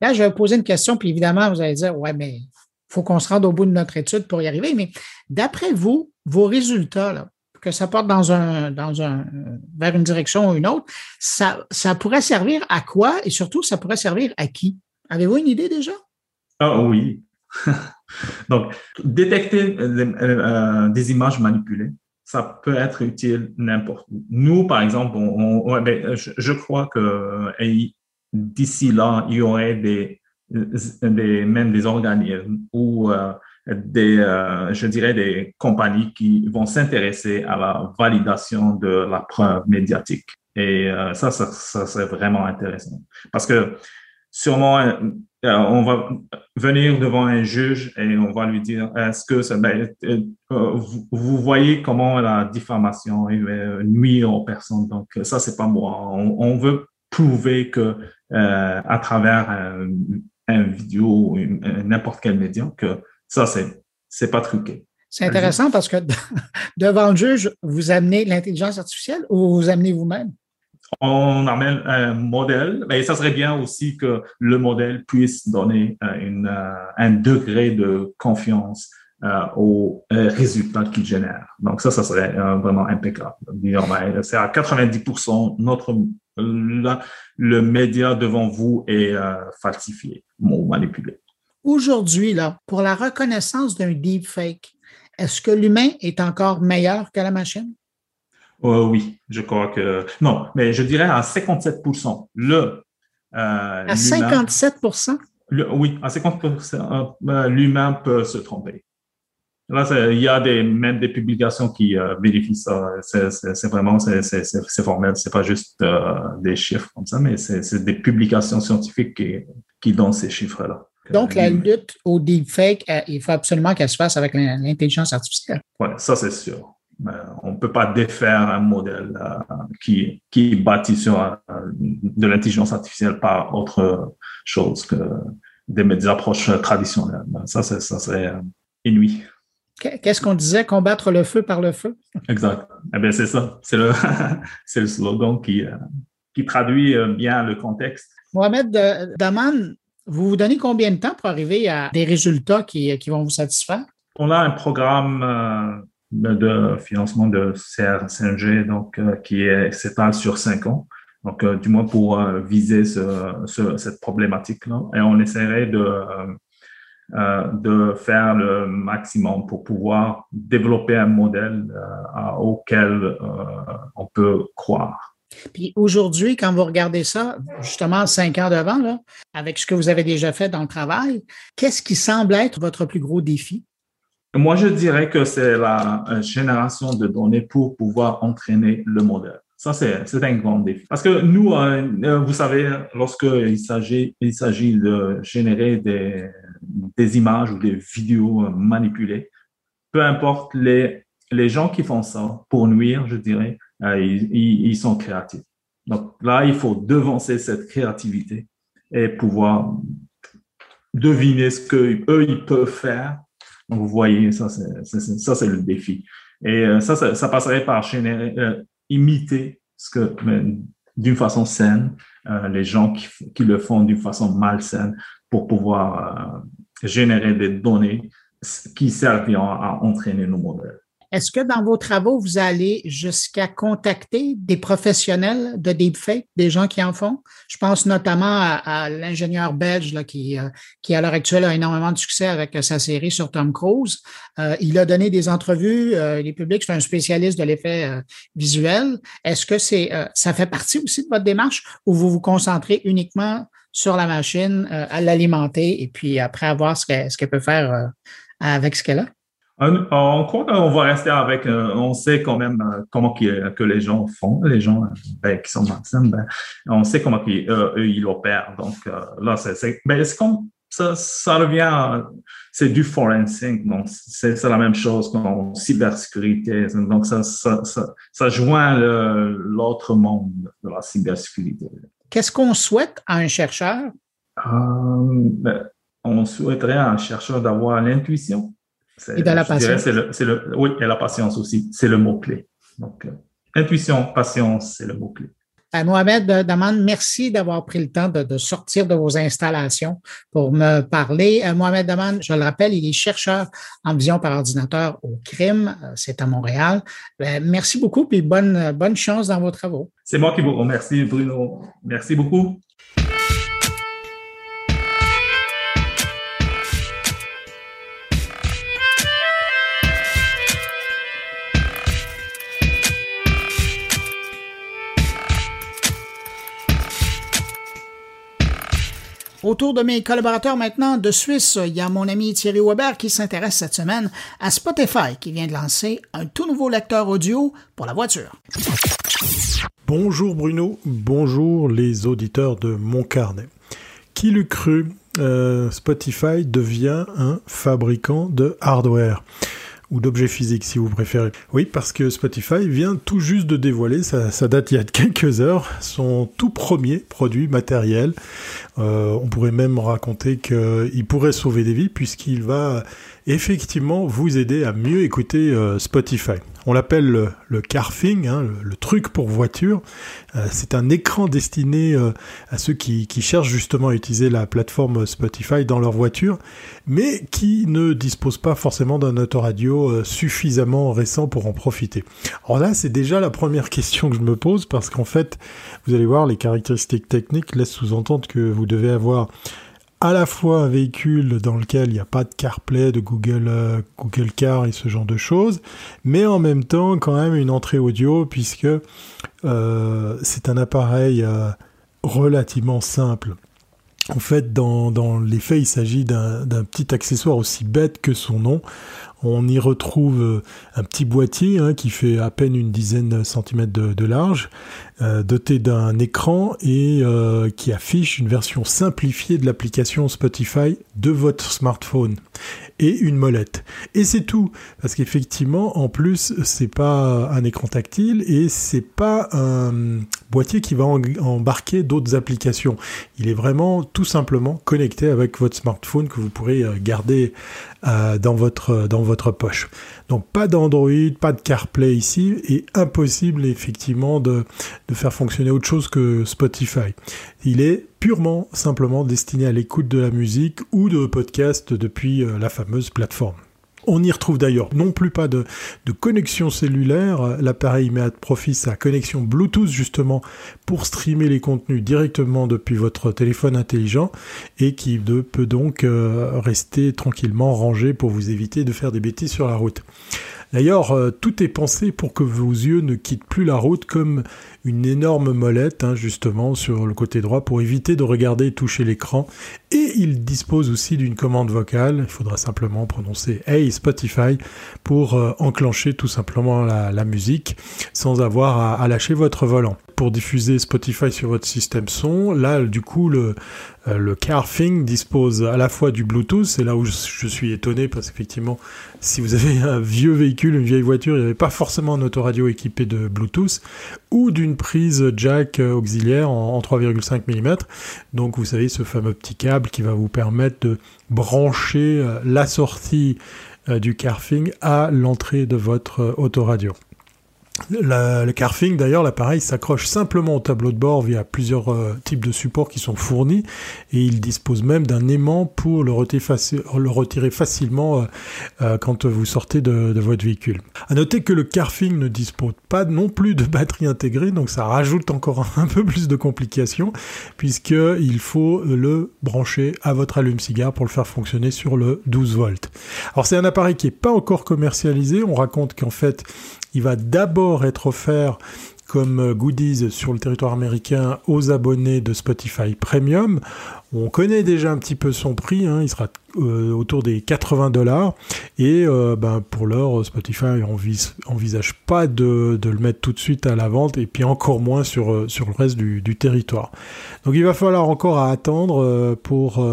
Speaker 1: Là, je vais vous poser une question, puis évidemment, vous allez dire, ouais, mais faut qu'on se rende au bout de notre étude pour y arriver. Mais d'après vous, vos résultats, que ça porte dans un, dans un, vers une direction ou une autre, ça, ça pourrait servir à quoi et surtout, ça pourrait servir à qui? Avez-vous une idée déjà?
Speaker 4: Ah oui. Donc, détecter euh, euh, des images manipulées, ça peut être utile n'importe où. Nous, par exemple, ben, je, crois que d'ici là, il y aurait des, des, même des organismes ou euh, des, euh, je dirais, des compagnies qui vont s'intéresser à la validation de la preuve médiatique. Et euh, ça, ça, ça serait vraiment intéressant. Parce que sûrement, euh, on va venir devant un juge et on va lui dire, est-ce que ben, euh, vous, voyez comment la diffamation nuit aux personnes? Donc, ça, c'est pas moi. On, veut prouver que euh, à travers un vidéo, n'importe quel média, que ça, c'est c'est pas truqué.
Speaker 1: C'est intéressant parce que devant le juge, vous amenez l'intelligence artificielle ou vous amenez vous-même?
Speaker 4: On amène un modèle, mais ça serait bien aussi que le modèle puisse donner euh, une, euh, un degré de confiance euh, aux résultats qu'il génère. Donc ça, ça serait vraiment impeccable. Ben, c'est à 90% notre le média devant vous est falsifié ou manipulé.
Speaker 1: Aujourd'hui, là, pour la reconnaissance d'un deepfake, est-ce que l'humain est encore meilleur que la machine?
Speaker 4: Euh, oui, je crois que non, mais je dirais à 57 Le
Speaker 1: euh, à 57%
Speaker 4: Oui, à 50% euh, l'humain peut se tromper. Là, il y a des, même des publications qui vérifient ça. C'est vraiment c'est formel, c'est pas juste des chiffres comme ça, mais c'est des publications scientifiques qui, qui donnent ces chiffres-là.
Speaker 1: Donc, la lutte au deepfake, il faut absolument qu'elle se fasse avec l'intelligence artificielle.
Speaker 4: Oui, ça c'est sûr. Euh, on ne peut pas défaire un modèle euh, qui, qui est bâti sur euh, de l'intelligence artificielle par autre chose que des approches traditionnelles. Ça, ça serait inouï.
Speaker 1: Qu'est-ce qu'on disait, combattre le feu par le feu?
Speaker 4: Exact. Eh bien, c'est ça. C'est le, c'est le slogan qui, qui traduit bien le contexte.
Speaker 1: Mohamed Daman, vous vous donnez combien de temps pour arriver à des résultats qui, qui vont vous satisfaire?
Speaker 4: On a un programme de financement de CRCNG, donc euh, qui s'étale sur cinq ans. Donc, euh, du moins pour euh, viser ce, cette problématique-là. Et on essaierait de, de faire le maximum pour pouvoir développer un modèle auquel on peut croire.
Speaker 1: Puis aujourd'hui, quand vous regardez ça, justement cinq ans devant, là, avec ce que vous avez déjà fait dans le travail, qu'est-ce qui semble être votre plus gros défi?
Speaker 4: Moi, je dirais que c'est la euh, génération de données pour pouvoir entraîner le modèle. Ça, c'est un grand défi. Parce que nous, euh, euh, vous savez, lorsqu'il s'agit il s'agit de générer des, des images ou des vidéos manipulées, peu importe les, les gens qui font ça pour nuire, je dirais, ils, ils, sont créatifs. Donc là, il faut devancer cette créativité et pouvoir deviner ce qu'eux, ils peuvent faire donc, vous voyez, ça, c'est, le défi. Et euh, ça, ça, passerait par euh, imiter ce que, d'une façon saine, euh, les gens qui, qui, le font d'une façon malsaine pour pouvoir générer des données qui serviront à entraîner nos modèles.
Speaker 1: Est-ce que dans vos travaux, vous allez jusqu'à contacter des professionnels de deepfake, des gens qui en font? Je pense notamment à, l'ingénieur belge là, qui, euh, qui, à l'heure actuelle, a énormément de succès avec euh, sa série sur Tom Cruise. Euh, il a donné des entrevues, euh, il est public, c'est un spécialiste de l'effet visuel. Est-ce que c'est ça fait partie aussi de votre démarche ou vous vous concentrez uniquement sur la machine, à l'alimenter et puis après ce qu'elle ce qu'elle peut faire avec ce qu'elle a?
Speaker 4: On croit qu'on va rester avec, euh, on sait quand même euh, comment que les gens font, les gens ben, qui sont médecins, ben, on sait comment ils, eux, ils opèrent. Donc là, c'est ben, comme ça, ça revient, c'est du forensic, donc c'est la même chose qu'en cybersécurité. Donc ça, ça, ça, ça joint l'autre monde de la cybersécurité.
Speaker 1: Qu'est-ce qu'on souhaite à un chercheur?
Speaker 4: Euh, on souhaiterait à un chercheur d'avoir l'intuition
Speaker 1: et de la patience.
Speaker 4: le, oui, et la patience aussi, c'est le mot-clé. Donc, euh, intuition, patience, c'est le mot-clé.
Speaker 1: Euh, Mohamed Daman, merci d'avoir pris le temps de, sortir de vos installations pour me parler. Euh, Mohamed Daman, je le rappelle, il est chercheur en vision par ordinateur au crime. C'est à Montréal. merci beaucoup et bonne, bonne chance dans vos travaux.
Speaker 4: C'est moi qui vous remercie, Bruno. Merci beaucoup.
Speaker 1: Autour de mes collaborateurs maintenant de Suisse, il y a mon ami Thierry Weber qui s'intéresse cette semaine à Spotify qui vient de lancer un tout nouveau lecteur audio pour la voiture.
Speaker 5: Bonjour Bruno, bonjour les auditeurs de Mon Carnet. Qui l'eût cru euh, Spotify devient un fabricant de hardware ou d'objets physiques si vous préférez. Oui, parce que Spotify vient tout juste de dévoiler, ça, date il y a quelques heures, son tout premier produit matériel. Euh, on pourrait même raconter qu'il pourrait sauver des vies puisqu'il va effectivement vous aider à mieux écouter euh, Spotify. On l'appelle le, carfing, hein, le, truc pour voiture. Euh, c'est un écran destiné euh, à ceux qui, cherchent justement à utiliser la plateforme Spotify dans leur voiture, mais qui ne disposent pas forcément d'un autoradio suffisamment récent pour en profiter. Alors là, c'est déjà la première question que je me pose parce qu'en fait, vous allez voir, les caractéristiques techniques laissent sous-entendre que vous devez avoir à la fois un véhicule dans lequel il n'y a pas de CarPlay, de Google, euh, Google Car et ce genre de choses, mais en même temps quand même une entrée audio puisque euh, c'est un appareil euh, relativement simple. En fait, dans, dans les faits, il s'agit d'un petit accessoire aussi bête que son nom. On y retrouve euh, un petit boîtier hein, qui fait à peine une dizaine de centimètres de, large, euh, doté d'un écran et euh, qui affiche une version simplifiée de l'application Spotify de votre smartphone et une molette. Et c'est tout, parce qu'effectivement, en plus, c'est pas un écran tactile et c'est pas un boîtier qui va embarquer d'autres applications. Il est vraiment tout simplement connecté avec votre smartphone que vous pourrez garder dans votre dans votre poche. Donc pas d'Android, pas de CarPlay ici, et impossible effectivement de, de faire fonctionner autre chose que Spotify. Il est purement simplement destiné à l'écoute de la musique ou de podcast depuis euh, la fameuse plateforme. On n'y retrouve d'ailleurs non plus pas de, connexion cellulaire. L'appareil met à profit sa connexion Bluetooth justement pour streamer les contenus directement depuis votre téléphone intelligent et qui peut donc euh, rester tranquillement rangé pour vous éviter de faire des bêtises sur la route. D'ailleurs, euh, tout est pensé pour que vos yeux ne quittent plus la route comme une énorme molette, hein, justement, sur le côté droit pour éviter de regarder et toucher l'écran. Et il dispose aussi d'une commande vocale. Il faudra simplement prononcer Hey Spotify pour euh, enclencher tout simplement la, musique sans avoir à lâcher votre volant pour diffuser Spotify sur votre système son. Là, du coup, le, euh, le Carthing dispose à la fois du Bluetooth, c'est là où je, suis étonné parce qu'effectivement, si vous avez un vieux véhicule, une vieille voiture, il n'y avait pas forcément un autoradio équipé de Bluetooth, ou d'une prise jack auxiliaire en, 3,5 mm. Donc vous savez, ce fameux petit câble qui va vous permettre de brancher euh, la sortie euh, du Carthing à l'entrée de votre autoradio le carfing, d'ailleurs, l'appareil s'accroche simplement au tableau de bord via plusieurs euh, types de supports qui sont fournis et il dispose même d'un aimant pour le retirer, facilement euh, euh, quand vous sortez de, votre véhicule. À noter que le carfing ne dispose pas non plus de batterie intégrée, donc ça rajoute encore un peu plus de complications puisqu'il faut le brancher à votre allume-cigare pour le faire fonctionner sur le 12 volts. Alors c'est un appareil qui n'est pas encore commercialisé, on raconte qu'en fait il va d'abord être offert comme goodies sur le territoire américain aux abonnés de Spotify Premium. On connaît déjà un petit peu son prix, hein. il sera euh, autour des 80 dollars. Et euh, ben, pour l'heure, Spotify envisage pas de, le mettre tout de suite à la vente, et puis encore moins sur, euh, sur le reste du, territoire. Donc il va falloir encore attendre pour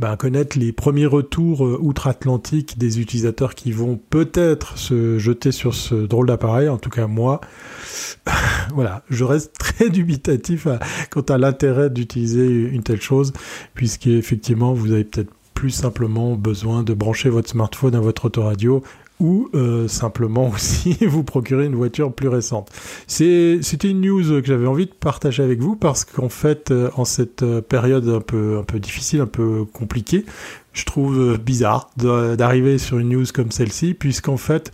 Speaker 5: ben, connaître les premiers retours outre-Atlantique des utilisateurs qui vont peut-être se jeter sur ce drôle d'appareil. En tout cas, moi, voilà, je reste très dubitatif quant à l'intérêt d'utiliser une telle chose, puisqu'effectivement, vous avez peut-être plus simplement besoin de brancher votre smartphone à votre autoradio ou euh, simplement aussi vous procurer une voiture plus récente. C'était une news que j'avais envie de partager avec vous parce qu'en fait, euh, en cette euh, période un peu, un peu difficile, un peu compliquée, je trouve bizarre d'arriver sur une news comme celle-ci, puisqu'en fait,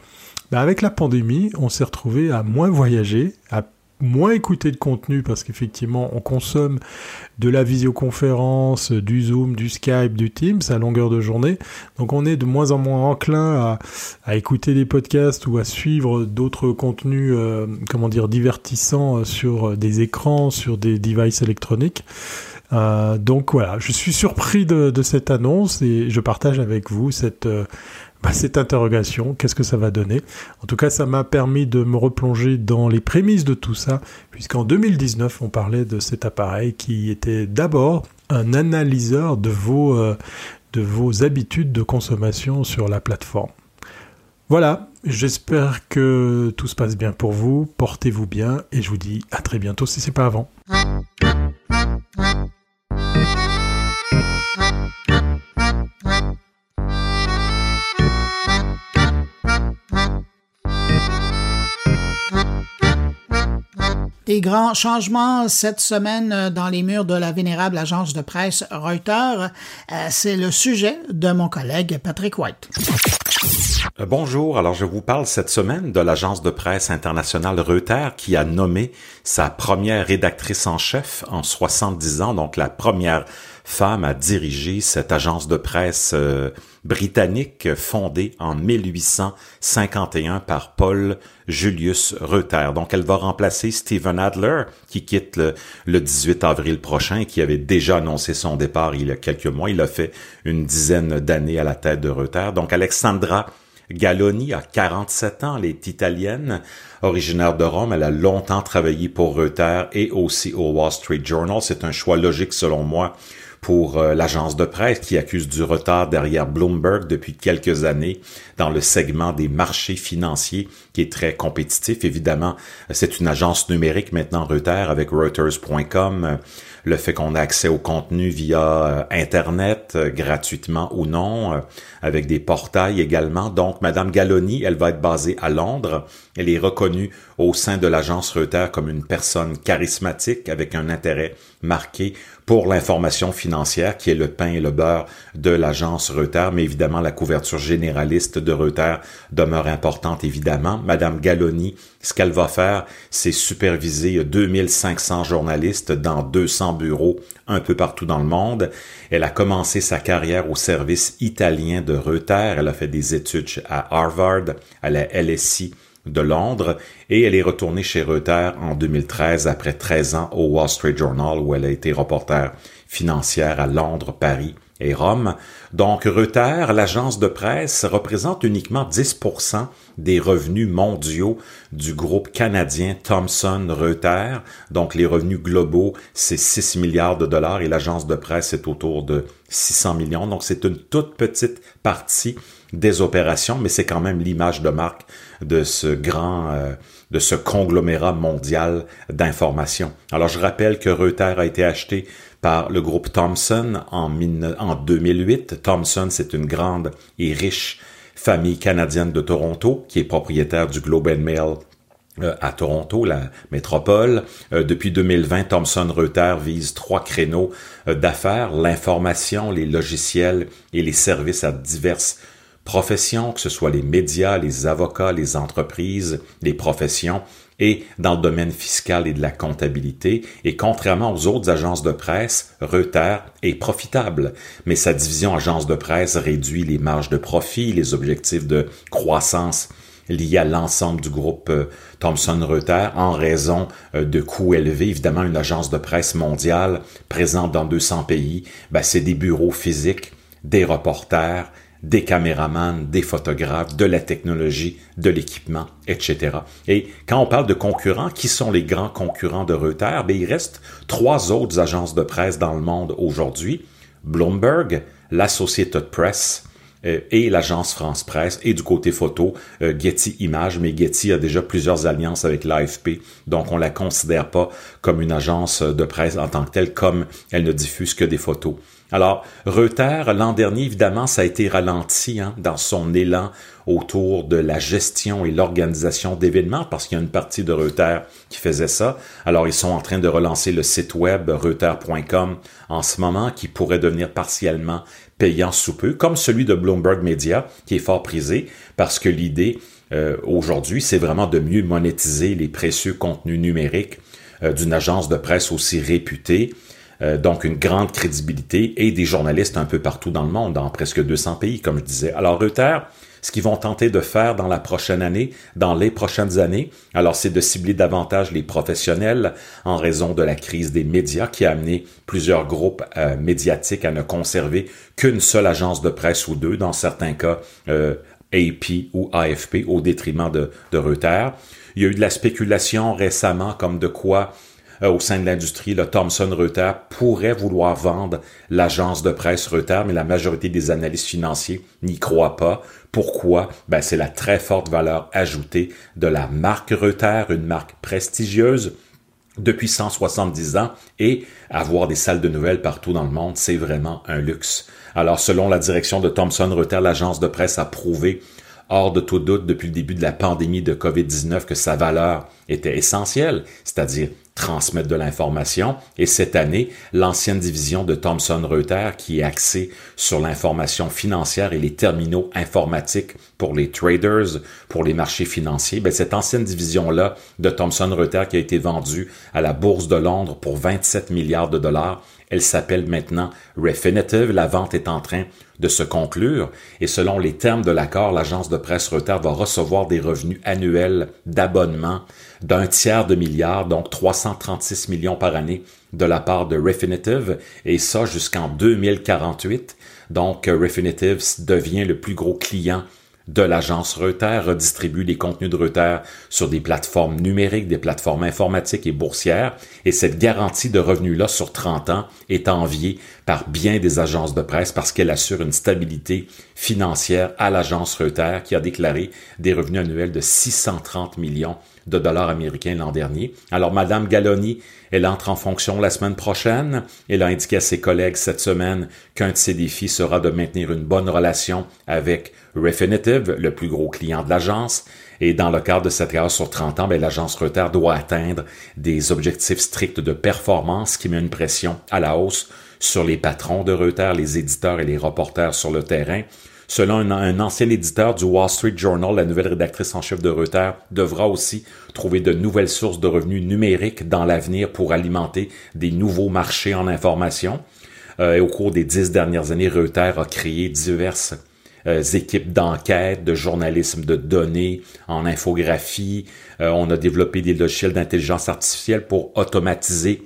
Speaker 5: bah, avec la pandémie, on s'est retrouvé à moins voyager, à moins écouter de contenu parce qu'effectivement on consomme de la visioconférence, du Zoom, du Skype, du Teams à longueur de journée. Donc on est de moins en moins enclin à, écouter des podcasts ou à suivre d'autres contenus, euh, comment dire, divertissants sur des écrans, sur des devices électroniques. Euh, donc voilà, je suis surpris de, cette annonce et je partage avec vous cette, euh, bah, cette interrogation, qu'est-ce que ça va donner? En tout cas, ça m'a permis de me replonger dans les prémices de tout ça, puisqu'en 2019, on parlait de cet appareil qui était d'abord un analyseur de vos, euh, de vos habitudes de consommation sur la plateforme. Voilà, j'espère que tout se passe bien pour vous, portez-vous bien et je vous dis à très bientôt si c'est pas avant.
Speaker 1: Des grands changements cette semaine euh, dans les murs de la vénérable agence de presse Reuters. Euh, c'est le sujet de mon collègue Patrick White.
Speaker 6: Euh, bonjour, alors je vous parle cette semaine de l'agence de presse internationale Reuters qui a nommé sa première rédactrice en chef en 70 ans, donc la première femme à diriger cette agence de presse euh, britannique fondée en 1851 par Paul Julius Reuters. Donc elle va remplacer Stephen Adler qui quitte le, le 18 avril prochain et qui avait déjà annoncé son départ il y a quelques mois. Il a fait une dizaine d'années à la tête de Reuters. Donc Alexandra Galloni a 47 ans, elle est italienne, originaire de Rome, elle a longtemps travaillé pour Reuters et aussi au Wall Street Journal. C'est un choix logique selon moi pour euh, l'agence de presse qui accuse du retard derrière Bloomberg depuis quelques années dans le segment des marchés financiers qui est très compétitif. Évidemment, c'est une agence numérique maintenant Reuters avec Reuters.com le fait qu'on a accès au contenu via euh, Internet, euh, gratuitement ou non, euh, avec des portails également. Donc, Madame Galloni, elle va être basée à Londres. Elle est reconnue au sein de l'agence Reuters comme une personne charismatique avec un intérêt marqué pour l'information financière qui est le pain et le beurre de l'agence Reuters, mais évidemment la couverture généraliste de Reuters demeure importante évidemment. Madame Galloni, ce qu'elle va faire, c'est superviser 2500 journalistes dans 200 bureaux un peu partout dans le monde. Elle a commencé sa carrière au service italien de Reuters. Elle a fait des études à Harvard, à la LSI de Londres et elle est retournée chez Reuters en 2013 après 13 ans au Wall Street Journal où elle a été reporter financière à Londres, Paris et Rome. Donc Reuters, l'agence de presse, représente uniquement 10% des revenus mondiaux du groupe canadien Thomson Reuters. Donc les revenus globaux, c'est 6 milliards de dollars et l'agence de presse est autour de 600 millions. Donc c'est une toute petite partie des opérations, mais c'est quand même l'image de marque de ce grand, euh, de ce conglomérat mondial d'information. Alors je rappelle que Reuters a été acheté par le groupe Thomson en, en 2008. Thomson, c'est une grande et riche famille canadienne de Toronto qui est propriétaire du Globe and Mail euh, à Toronto, la métropole. Euh, depuis 2020, Thomson Reuters vise trois créneaux d'affaires, l'information, les logiciels et les services à diverses professions, que ce soit les médias, les avocats, les entreprises, les professions, et dans le domaine fiscal et de la comptabilité. Et contrairement aux autres agences de presse, Reuters est profitable, mais sa division agence de presse réduit les marges de profit, les objectifs de croissance liés à l'ensemble du groupe euh, Thomson Reuters en raison euh, de coûts élevés. Évidemment, une agence de presse mondiale présente dans 200 pays, ben, c'est des bureaux physiques, des reporters, des caméramans, des photographes, de la technologie, de l'équipement, etc. Et quand on parle de concurrents, qui sont les grands concurrents de Reuters? Ben, il reste trois autres agences de presse dans le monde aujourd'hui. Bloomberg, l'Associated Press euh, et l'agence France Presse et du côté photo, euh, Getty Images, mais Getty a déjà plusieurs alliances avec l'AFP, donc on la considère pas comme une agence de presse en tant que telle, comme elle ne diffuse que des photos. Alors, Reuters, l'an dernier, évidemment, ça a été ralenti hein, dans son élan autour de la gestion et l'organisation d'événements, parce qu'il y a une partie de Reuters qui faisait ça. Alors, ils sont en train de relancer le site web reuters.com en ce moment, qui pourrait devenir partiellement payant sous peu, comme celui de Bloomberg Media, qui est fort prisé, parce que l'idée euh, aujourd'hui, c'est vraiment de mieux monétiser les précieux contenus numériques euh, d'une agence de presse aussi réputée euh, donc une grande crédibilité et des journalistes un peu partout dans le monde, dans presque 200 pays, comme je disais. Alors Reuters, ce qu'ils vont tenter de faire dans la prochaine année, dans les prochaines années, alors c'est de cibler davantage les professionnels en raison de la crise des médias qui a amené plusieurs groupes euh, médiatiques à ne conserver qu'une seule agence de presse ou deux, dans certains cas euh, AP ou AFP, au détriment de, de Reuters. Il y a eu de la spéculation récemment comme de quoi euh, au sein de l'industrie, le Thomson Reuters pourrait vouloir vendre l'agence de presse Reuters, mais la majorité des analystes financiers n'y croient pas. Pourquoi? Ben, c'est la très forte valeur ajoutée de la marque Reuters, une marque prestigieuse depuis 170 ans et avoir des salles de nouvelles partout dans le monde, c'est vraiment un luxe. Alors, selon la direction de Thomson Reuters, l'agence de presse a prouvé hors de tout doute depuis le début de la pandémie de COVID-19 que sa valeur était essentielle, c'est-à-dire transmettre de l'information. Et cette année, l'ancienne division de Thomson Reuters, qui est axée sur l'information financière et les terminaux informatiques pour les traders, pour les marchés financiers, ben cette ancienne division-là de Thomson Reuters qui a été vendue à la Bourse de Londres pour 27 milliards de dollars, elle s'appelle maintenant Refinitiv. La vente est en train de se conclure et selon les termes de l'accord, l'agence de presse Reuters va recevoir des revenus annuels d'abonnement d'un tiers de milliard, donc 336 millions par année de la part de Refinitiv et ça jusqu'en 2048. Donc Refinitiv devient le plus gros client de l'agence Reuters redistribue les contenus de Reuters sur des plateformes numériques, des plateformes informatiques et boursières, et cette garantie de revenus-là sur 30 ans est enviée par bien des agences de presse parce qu'elle assure une stabilité financière à l'agence Reuters qui a déclaré des revenus annuels de 630 millions de dollars américains l'an dernier. Alors, Madame Galloni, elle entre en fonction la semaine prochaine. Elle a indiqué à ses collègues cette semaine qu'un de ses défis sera de maintenir une bonne relation avec Refinitiv, le plus gros client de l'agence. Et dans le cadre de cette carrière sur 30 ans, ben, l'agence Reuters doit atteindre des objectifs stricts de performance qui met une pression à la hausse sur les patrons de Reuters, les éditeurs et les reporters sur le terrain. Selon un, ancien éditeur du Wall Street Journal, la nouvelle rédactrice en chef de Reuters devra aussi trouver de nouvelles sources de revenus numériques dans l'avenir pour alimenter des nouveaux marchés en information. Euh, et au cours des dix dernières années, Reuters a créé diverses euh, équipes d'enquête, de journalisme de données, en infographie. Euh, on a développé des logiciels d'intelligence artificielle pour automatiser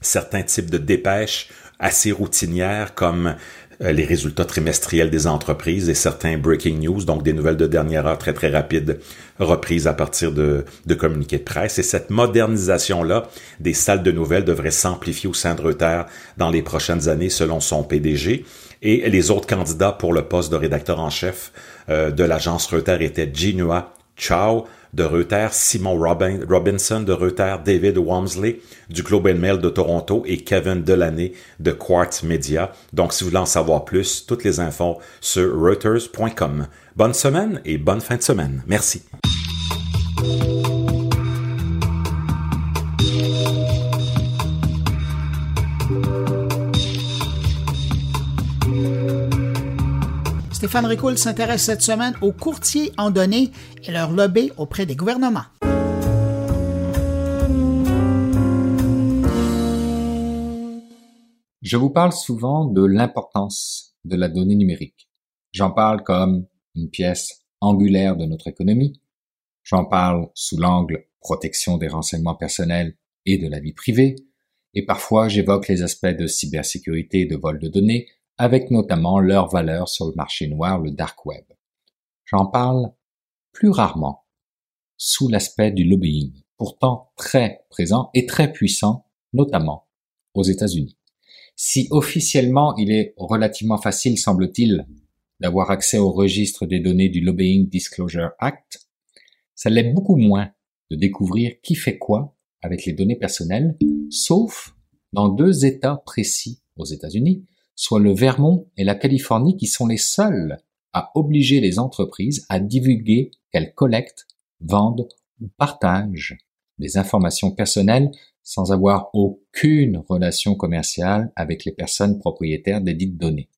Speaker 6: certains types de dépêches assez routinières comme euh, les résultats trimestriels des entreprises et certains breaking news, donc des nouvelles de dernière heure très très rapides reprises à partir de, de communiqués de presse. Et cette modernisation-là des salles de nouvelles devrait s'amplifier au sein de Reuters dans les prochaines années selon son PDG. Et les autres candidats pour le poste de rédacteur en chef euh, de l'agence Reuters étaient Jinua Chao, de Reuters, Simon Robinson de Reuters, David Walmsley du Globe and Mail de Toronto et Kevin Delaney de Quartz Media. Donc, si vous voulez en savoir plus, toutes les infos sur reuters.com. Bonne semaine et bonne fin de semaine. Merci.
Speaker 1: Stéphane Ricoul s'intéresse cette semaine aux courtiers en données et leur lobby auprès des gouvernements.
Speaker 7: Je vous parle souvent de l'importance de la donnée numérique. J'en parle comme une pièce angulaire de notre économie. J'en parle sous l'angle protection des renseignements personnels et de la vie privée. Et parfois, j'évoque les aspects de cybersécurité et de vol de données avec notamment leur valeur sur le marché noir, le dark web. J'en parle plus rarement sous l'aspect du lobbying, pourtant très présent et très puissant, notamment aux États-Unis. Si officiellement il est relativement facile, semble-t-il, d'avoir accès au registre des données du Lobbying Disclosure Act, ça l'est beaucoup moins de découvrir qui fait quoi avec les données personnelles, sauf dans deux États précis aux États-Unis, soit le Vermont et la Californie qui sont les seuls à obliger les entreprises à divulguer qu'elles collectent, vendent ou partagent des informations personnelles sans avoir aucune relation commerciale avec les personnes propriétaires des dites données.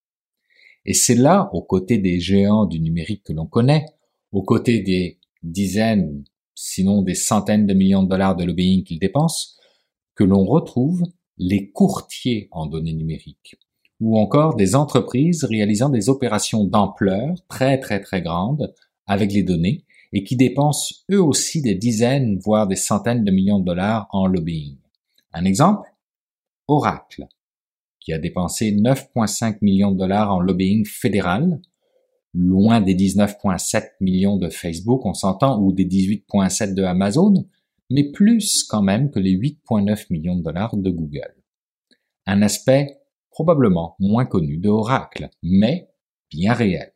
Speaker 7: Et c'est là, aux côtés des géants du numérique que l'on connaît, aux côtés des dizaines, sinon des centaines de millions de dollars de lobbying qu'ils dépensent, que l'on retrouve les courtiers en données numériques, ou encore des entreprises réalisant des opérations d'ampleur très très très grande avec les données et qui dépensent eux aussi des dizaines, voire des centaines de millions de dollars en lobbying. Un exemple Oracle, qui a dépensé 9,5 millions de dollars en lobbying fédéral, loin des 19,7 millions de Facebook, on s'entend, ou des 18,7 de Amazon, mais plus quand même que les 8,9 millions de dollars de Google. Un aspect probablement moins connu de Oracle, mais bien réel.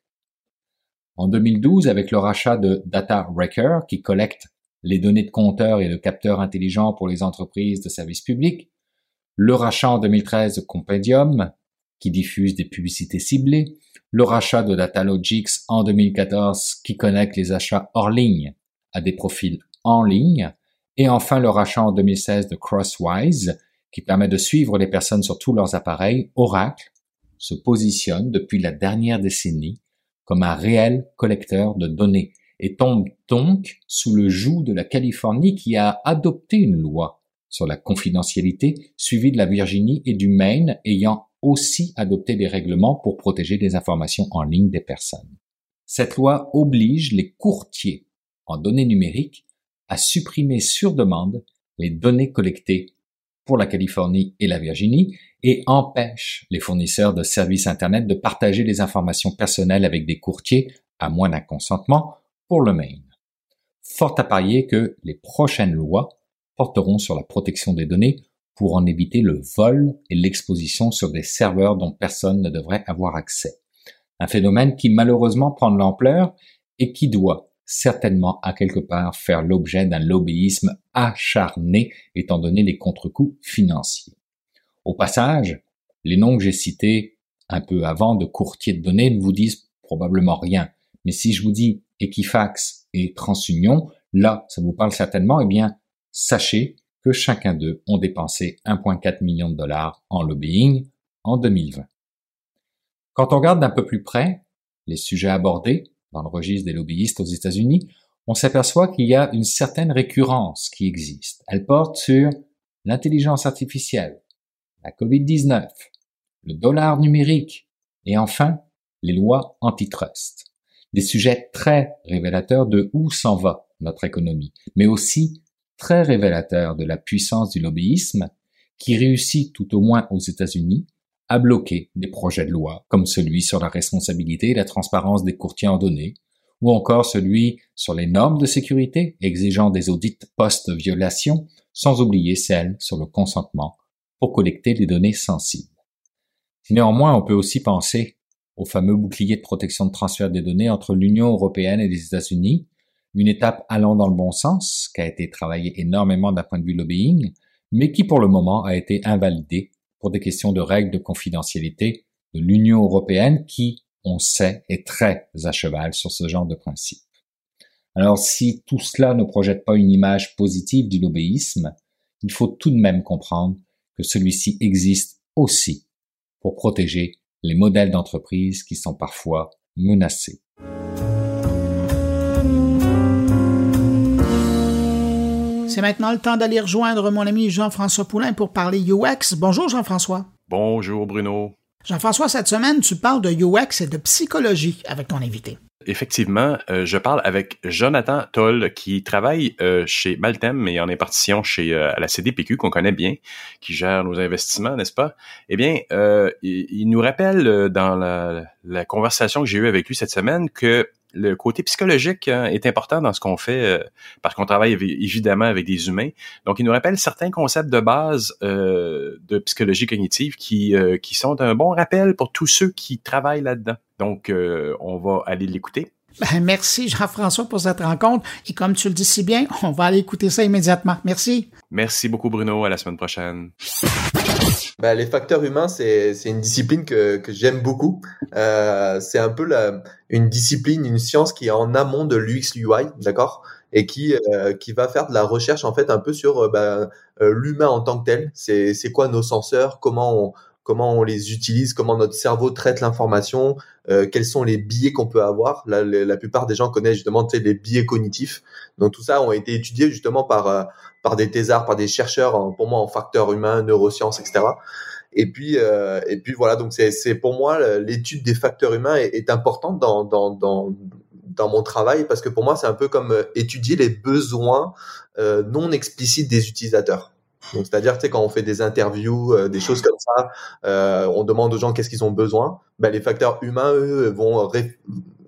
Speaker 7: En 2012, avec le rachat de Data Wrecker, qui collecte les données de compteurs et de capteurs intelligents pour les entreprises de services publics, le rachat en 2013 de Compendium, qui diffuse des publicités ciblées, le rachat de Datalogics en 2014 qui connecte les achats hors ligne à des profils en ligne, et enfin le rachat en 2016 de Crosswise qui permet de suivre les personnes sur tous leurs appareils, Oracle se positionne depuis la dernière décennie comme un réel collecteur de données et tombe donc sous le joug de la Californie qui a adopté une loi sur la confidentialité suivie de la Virginie et du Maine ayant aussi adopté des règlements pour protéger les informations en ligne des personnes. Cette loi oblige les courtiers en données numériques à supprimer sur demande les données collectées pour la Californie et la Virginie et empêche les fournisseurs de services Internet de partager les informations personnelles avec des courtiers à moins d'un consentement pour le Maine. Fort à parier que les prochaines lois porteront sur la protection des données pour en éviter le vol et l'exposition sur des serveurs dont personne ne devrait avoir accès. Un phénomène qui malheureusement prend de l'ampleur et qui doit certainement à quelque part faire l'objet d'un lobbyisme acharné étant donné les contre-coups financiers. Au passage, les noms que j'ai cités un peu avant de courtiers de données ne vous disent probablement rien. Mais si je vous dis Equifax et TransUnion, là, ça vous parle certainement, eh bien, sachez que chacun d'eux ont dépensé 1,4 million de dollars en lobbying en 2020. Quand on regarde d'un peu plus près les sujets abordés, dans le registre des lobbyistes aux États-Unis, on s'aperçoit qu'il y a une certaine récurrence qui existe. Elle porte sur l'intelligence artificielle, la COVID-19, le dollar numérique et enfin les lois antitrust. Des sujets très révélateurs de où s'en va notre économie, mais aussi très révélateurs de la puissance du lobbyisme qui réussit tout au moins aux États-Unis à bloquer des projets de loi comme celui sur la responsabilité et la transparence des courtiers en données, ou encore celui sur les normes de sécurité exigeant des audits post-violation, sans oublier celle sur le consentement pour collecter les données sensibles. Néanmoins, on peut aussi penser au fameux bouclier de protection de transfert des données entre l'Union européenne et les États-Unis, une étape allant dans le bon sens, qui a été travaillée énormément d'un point de vue lobbying, mais qui pour le moment a été invalidée pour des questions de règles de confidentialité de l'Union européenne qui, on sait, est très à cheval sur ce genre de principe. Alors si tout cela ne projette pas une image positive du lobbyisme, il faut tout de même comprendre que celui-ci existe aussi pour protéger les modèles d'entreprise qui sont parfois menacés.
Speaker 1: C'est maintenant le temps d'aller rejoindre mon ami Jean-François Poulain pour parler UX. Bonjour Jean-François.
Speaker 8: Bonjour Bruno.
Speaker 1: Jean-François, cette semaine, tu parles de UX et de psychologie avec ton invité.
Speaker 8: Effectivement, euh, je parle avec Jonathan Toll qui travaille euh, chez Maltem et en impartition chez euh, la CDPQ qu'on connaît bien, qui gère nos investissements, n'est-ce pas? Eh bien, il, nous rappelle dans la, la conversation que j'ai eue avec lui cette semaine que le côté psychologique hein, est important dans ce qu'on fait euh, parce qu'on travaille évidemment avec des humains. Donc, il nous rappelle certains concepts de base euh, de psychologie cognitive qui, euh, qui sont un bon rappel pour tous ceux qui travaillent là-dedans. Donc, on va aller l'écouter.
Speaker 1: Ben, merci Jean-François pour cette rencontre. Et comme tu le dis si bien, on va aller écouter ça immédiatement. Merci.
Speaker 8: Merci beaucoup Bruno. À la semaine prochaine.
Speaker 9: Ben, les facteurs humains, c'est une discipline que, que j'aime beaucoup. Euh, c'est un peu la, une discipline, une science qui est en amont de l'UX UI, d'accord? Et qui euh, qui va faire de la recherche en fait un peu sur euh, ben, euh, l'humain en tant que tel. C'est c'est quoi nos senseurs, comment on comment on les utilise, comment notre cerveau traite l'information, euh, quels sont les biais qu'on peut avoir? La, la, plupart des gens connaissent justement les biais cognitifs. Donc tout ça ont été étudiés justement par par des thésards, par des chercheurs, pour moi en facteurs humains, neurosciences, etc. Et puis euh, et puis voilà, donc c'est pour moi l'étude des facteurs humains est, est importante dans dans dans dans mon travail parce que pour moi c'est un peu comme euh, étudier les besoins euh, non explicites des utilisateurs. Donc, c'est-à-dire, tu sais, quand on fait des interviews, euh, des choses comme ça, euh, on demande aux gens qu'est-ce qu'ils ont besoin. Ben, les facteurs humains, eux, vont,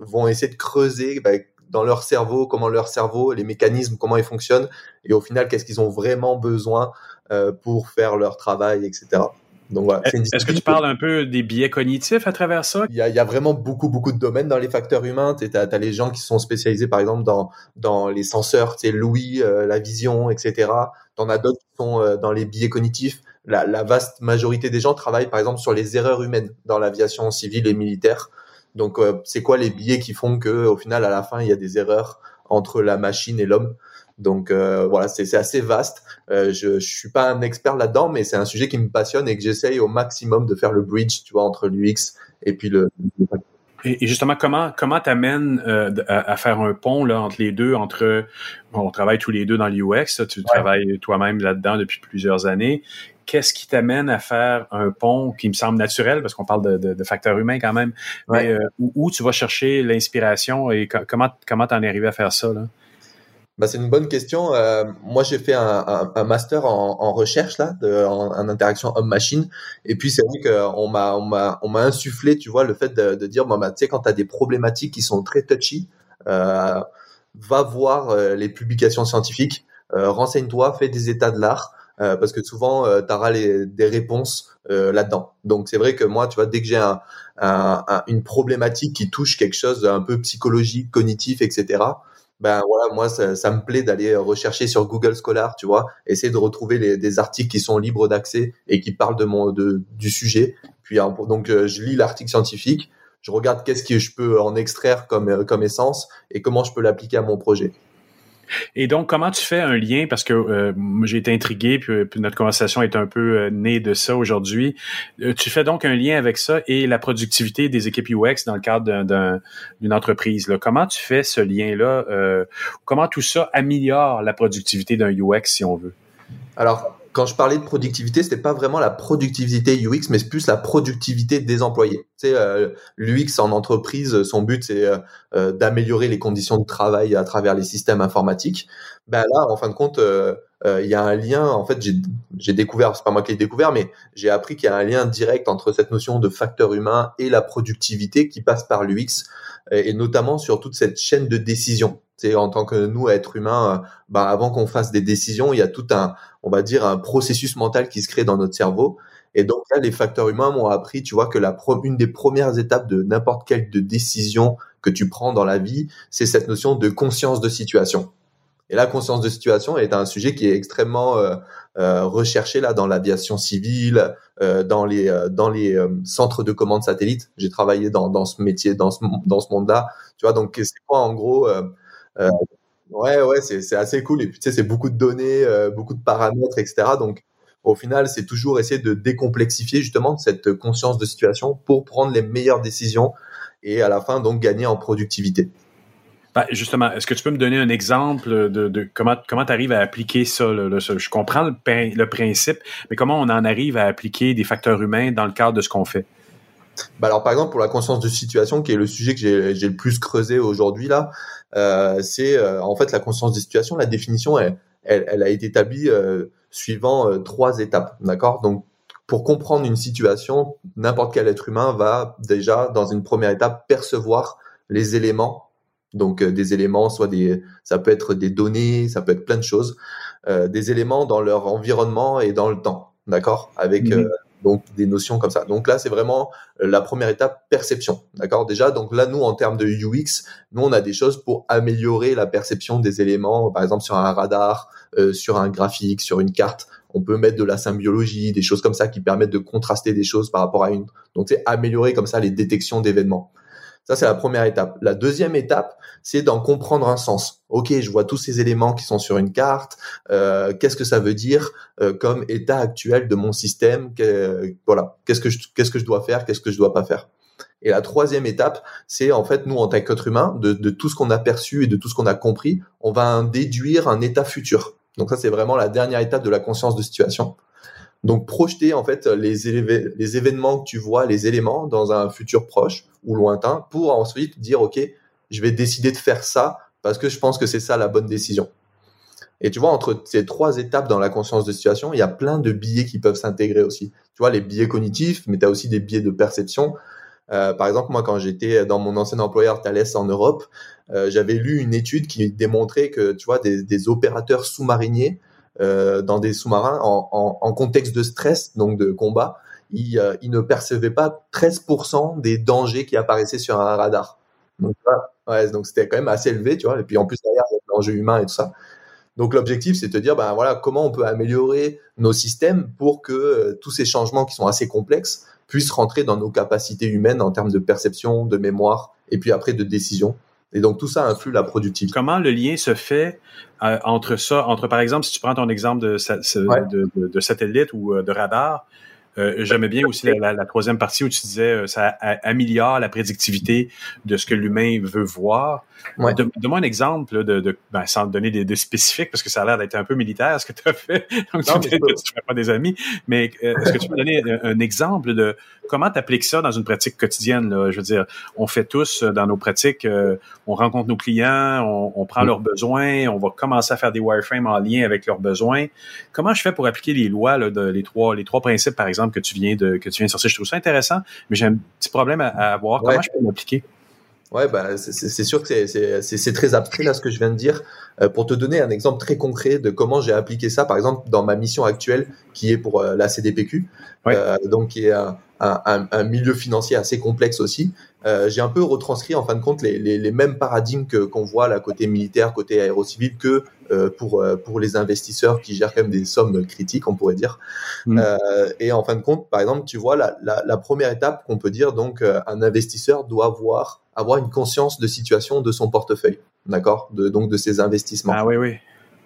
Speaker 9: vont essayer de creuser ben, dans leur cerveau, comment leur cerveau, les mécanismes, comment ils fonctionnent, et au final, qu'est-ce qu'ils ont vraiment besoin euh, pour faire leur travail, etc.
Speaker 8: Est-ce que tu parles un peu des biais cognitifs à travers ça?
Speaker 9: Il y a, il y a vraiment beaucoup, beaucoup de domaines dans les facteurs humains. Tu as, as, les gens qui sont spécialisés, par exemple, dans, dans les senseurs, l'ouïe, euh, la vision, etc. Tu en as d'autres qui sont euh, dans les biais cognitifs, la, la, vaste majorité des gens travaillent par exemple sur les erreurs humaines dans l'aviation civile et militaire. Donc, euh, c'est quoi les biais qui font que, au final, à la fin, il y a des erreurs entre la machine et l'homme? Donc euh, voilà, c'est assez vaste. Euh, je, je suis pas un expert là-dedans, mais c'est un sujet qui me passionne et que j'essaye au maximum de faire le bridge, tu vois, entre l'UX et puis le.
Speaker 8: Et, justement, comment comment t'amènes euh, à, faire un pont là entre les deux, entre bon, on travaille tous les deux dans l'UX, tu travailles toi-même là-dedans depuis plusieurs années qu'est-ce qui t'amène à faire un pont qui me semble naturel, parce qu'on parle de, de, de facteurs humains quand même, mais euh, où, tu vas chercher l'inspiration et comment comment t'en es arrivé à faire ça là?
Speaker 9: Bah, c'est une bonne question. Euh, moi, j'ai fait un, un, master en, en, recherche là, de, en, interaction homme-machine. Et puis, c'est vrai qu'on m'a, on m'a, on m'a insufflé, tu vois, le fait de, de dire, bah, tu sais, quand tu as des problématiques qui sont très touchy, euh, va voir euh, les publications scientifiques, euh, renseigne-toi, fais des états de l'art. Euh, parce que souvent tu auras les, des réponses là-dedans. Donc c'est vrai que moi, tu vois, dès que j'ai un, une problématique qui touche quelque chose d'un peu psychologique, cognitif, etc., ben voilà, moi ça, ça me plaît d'aller rechercher sur Google Scholar, tu vois, essayer de retrouver les, des articles qui sont libres d'accès et qui parlent de mon de, du sujet. Puis donc euh, je lis l'article scientifique, je regarde qu'est-ce que je peux en extraire comme euh, comme essence et comment je peux l'appliquer à mon projet.
Speaker 8: Et donc, comment tu fais un lien, parce que euh, j'ai été intrigué, puis, notre conversation est un peu euh, née de ça aujourd'hui. Euh, tu fais donc un lien avec ça et la productivité des équipes UX dans le cadre d'une entreprise. Là. Comment tu fais ce lien-là? comment tout ça améliore la productivité d'un UX, si on veut?
Speaker 9: Alors, quand je parlais de productivité, c'était pas vraiment la productivité UX, mais plus la productivité des employés. Tu sais, euh, l'UX en entreprise, son but c'est euh, euh, d'améliorer les conditions de travail à travers les systèmes informatiques. Ben là, en fin de compte, il y a un lien. En fait, j'ai découvert, c'est pas moi qui l'ai découvert, mais j'ai appris qu'il y a un lien direct entre cette notion de facteur humain et la productivité qui passe par l'UX, et notamment sur toute cette chaîne de décision c'est en tant que nous, être humains, euh, bah, avant qu'on fasse des décisions, il y a tout un, on va dire, un processus mental qui se crée dans notre cerveau. Et donc là, les facteurs humains m'ont appris, tu vois, que la une des premières étapes de n'importe quelle de décision que tu prends dans la vie, c'est cette notion de conscience de situation. Et la conscience de situation est un sujet qui est extrêmement euh, euh, recherché là dans l'aviation civile, euh, dans les euh, dans les centres de commande satellite. J'ai travaillé dans dans ce métier, dans ce dans ce monde-là. Tu vois, donc c'est quoi en gros ouais, ouais, c'est assez cool. Et puis, tu sais, c'est beaucoup de données, euh, beaucoup de paramètres, etc. Donc, au final, c'est toujours essayer de décomplexifier justement cette conscience de situation pour prendre les meilleures décisions et à la fin, donc, gagner en productivité.
Speaker 8: Ben, justement, est-ce que tu peux me donner un exemple de, de comment comment tu arrives à appliquer ça, Je comprends le, le, principe, mais comment on en arrive à appliquer des facteurs humains dans le cadre de ce qu'on fait?
Speaker 9: Ben alors, par exemple, pour la conscience de situation, qui est le sujet que j'ai le plus creusé aujourd'hui là, euh, c'est euh, en fait la conscience des situations. La définition, elle, elle, a été établie euh, suivant trois étapes, d'accord? Donc pour comprendre une situation, n'importe quel être humain va déjà, dans une première étape, percevoir les éléments. Donc des éléments, soit des, ça peut être des données, ça peut être plein de choses, des éléments dans leur environnement et dans le temps, d'accord, avec mhm donc des notions comme ça. Donc là, c'est vraiment euh, la première étape perception, d'accord? Déjà, donc là, nous, en termes de UX, nous, on a des choses pour améliorer la perception des éléments, par exemple sur un radar, euh, sur un graphique, sur une carte. On peut mettre de la symbiologie, des choses comme ça qui permettent de contraster des choses par rapport à une. Donc c'est améliorer comme ça les détections d'événements. Ça, c'est la première étape. La deuxième étape, c'est d'en comprendre un sens. Ok, je vois tous ces éléments qui sont sur une carte. Euh, qu'est-ce que ça veut dire euh, comme état actuel de mon système? Voilà, qu'est-ce que je, dois faire? Qu'est-ce que je dois pas faire? Et la troisième étape, c'est en fait nous en tant qu'être humain, de, tout ce qu'on a perçu et de tout ce qu'on a compris, on va déduire un état futur. Donc ça, c'est vraiment la dernière étape de la conscience de situation. Donc projeter en fait les, événements que tu vois, les éléments dans un futur proche ou lointain pour ensuite dire ok, je vais décider de faire ça parce que je pense que c'est ça la bonne décision. Et tu vois, entre ces trois étapes dans la conscience de situation, il y a plein de biais qui peuvent s'intégrer aussi. Tu vois, les biais cognitifs, mais tu as aussi des biais de perception. Euh, par exemple, moi, quand j'étais dans mon ancien employeur Thales en Europe, euh, j'avais lu une étude qui démontrait que, tu vois, des, des opérateurs sous-mariniers euh, dans des sous-marins en, contexte de stress, donc de combat, ils, euh, ne percevaient pas 13% des dangers qui apparaissaient sur un radar. Donc c'était quand même assez élevé, tu vois. Et puis en plus derrière, il y a l'enjeu humain et tout ça. Donc l'objectif, c'est de te dire, ben voilà, comment on peut améliorer nos systèmes pour que euh, tous ces changements qui sont assez complexes puissent rentrer dans nos capacités humaines en termes de perception, de mémoire, et puis après de décision. Et donc tout ça influe la productivité.
Speaker 8: Comment le lien se fait euh, entre ça, entre par exemple, si tu prends ton exemple de, de, de, de satellite ou euh, de radar, euh, J'aimais bien aussi la, la, troisième partie où tu disais euh, ça améliore la prédictivité de ce que l'humain veut voir. Ouais. Donne-moi un exemple de, de ben, sans donner des, des, spécifiques parce que ça a l'air d'être un peu militaire ce que tu as fait. Donc non, tu ne fais pas des amis. Mais euh, est-ce que tu peux donner un, exemple de comment tu appliques ça dans une pratique quotidienne? Là? Je veux dire, on fait tous euh, dans nos pratiques, euh, on rencontre nos clients, on, on prend mm. leurs besoins, on va commencer à faire des wireframes en lien avec leurs besoins. Comment je fais pour appliquer les lois, là, de, les trois, les trois principes, par exemple, que tu viens de que tu viens de sortir? Je trouve ça intéressant, mais j'ai un petit problème à, à voir. Comment je peux m'appliquer?
Speaker 9: Ouais, bah, c'est sûr que c'est très abstrait là ce que je viens de dire. Euh, pour te donner un exemple très concret de comment j'ai appliqué ça, par exemple dans ma mission actuelle qui est pour euh, la CDPQ, euh, donc qui est un, un, un, milieu financier assez complexe aussi. Euh, j'ai un peu retranscrit en fin de compte les, les, les mêmes paradigmes que qu'on voit là côté militaire, côté aérocivil que euh, pour pour les investisseurs qui gèrent quand même des sommes critiques, on pourrait dire. Mmh. et en fin de compte, par exemple, tu vois la, la, la première étape qu'on peut dire donc un investisseur doit voir avoir une conscience de situation de son portefeuille, d'accord, de, donc de ses investissements.
Speaker 8: Ah oui, oui.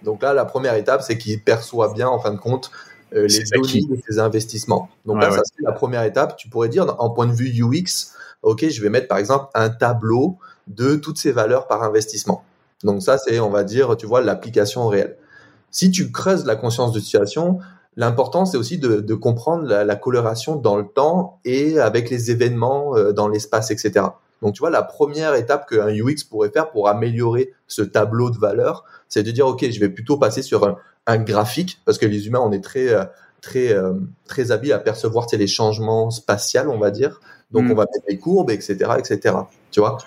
Speaker 9: Donc là, la première étape, c'est qu'il perçoit bien, en fin de compte, euh, les données de ses investissements. Donc ouais, là, ouais. ça c'est la première étape. Tu pourrais dire, en point de vue UX, ok, je vais mettre par exemple un tableau de toutes ces valeurs par investissement. Donc ça, c'est, on va dire, tu vois, l'application réelle. Si tu creuses la conscience de situation, l'important c'est aussi de, de comprendre la, la, coloration dans le temps et avec les événements euh, dans l'espace, etc. Donc, tu vois, la première étape qu'un UX pourrait faire pour améliorer ce tableau de valeur, c'est de dire, OK, je vais plutôt passer sur un, graphique, parce que les humains, on est très, euh, très, euh, très habiles à percevoir les changements spatiaux, on va dire. Donc, mm. on va mettre des courbes, etc., etc. Tu vois?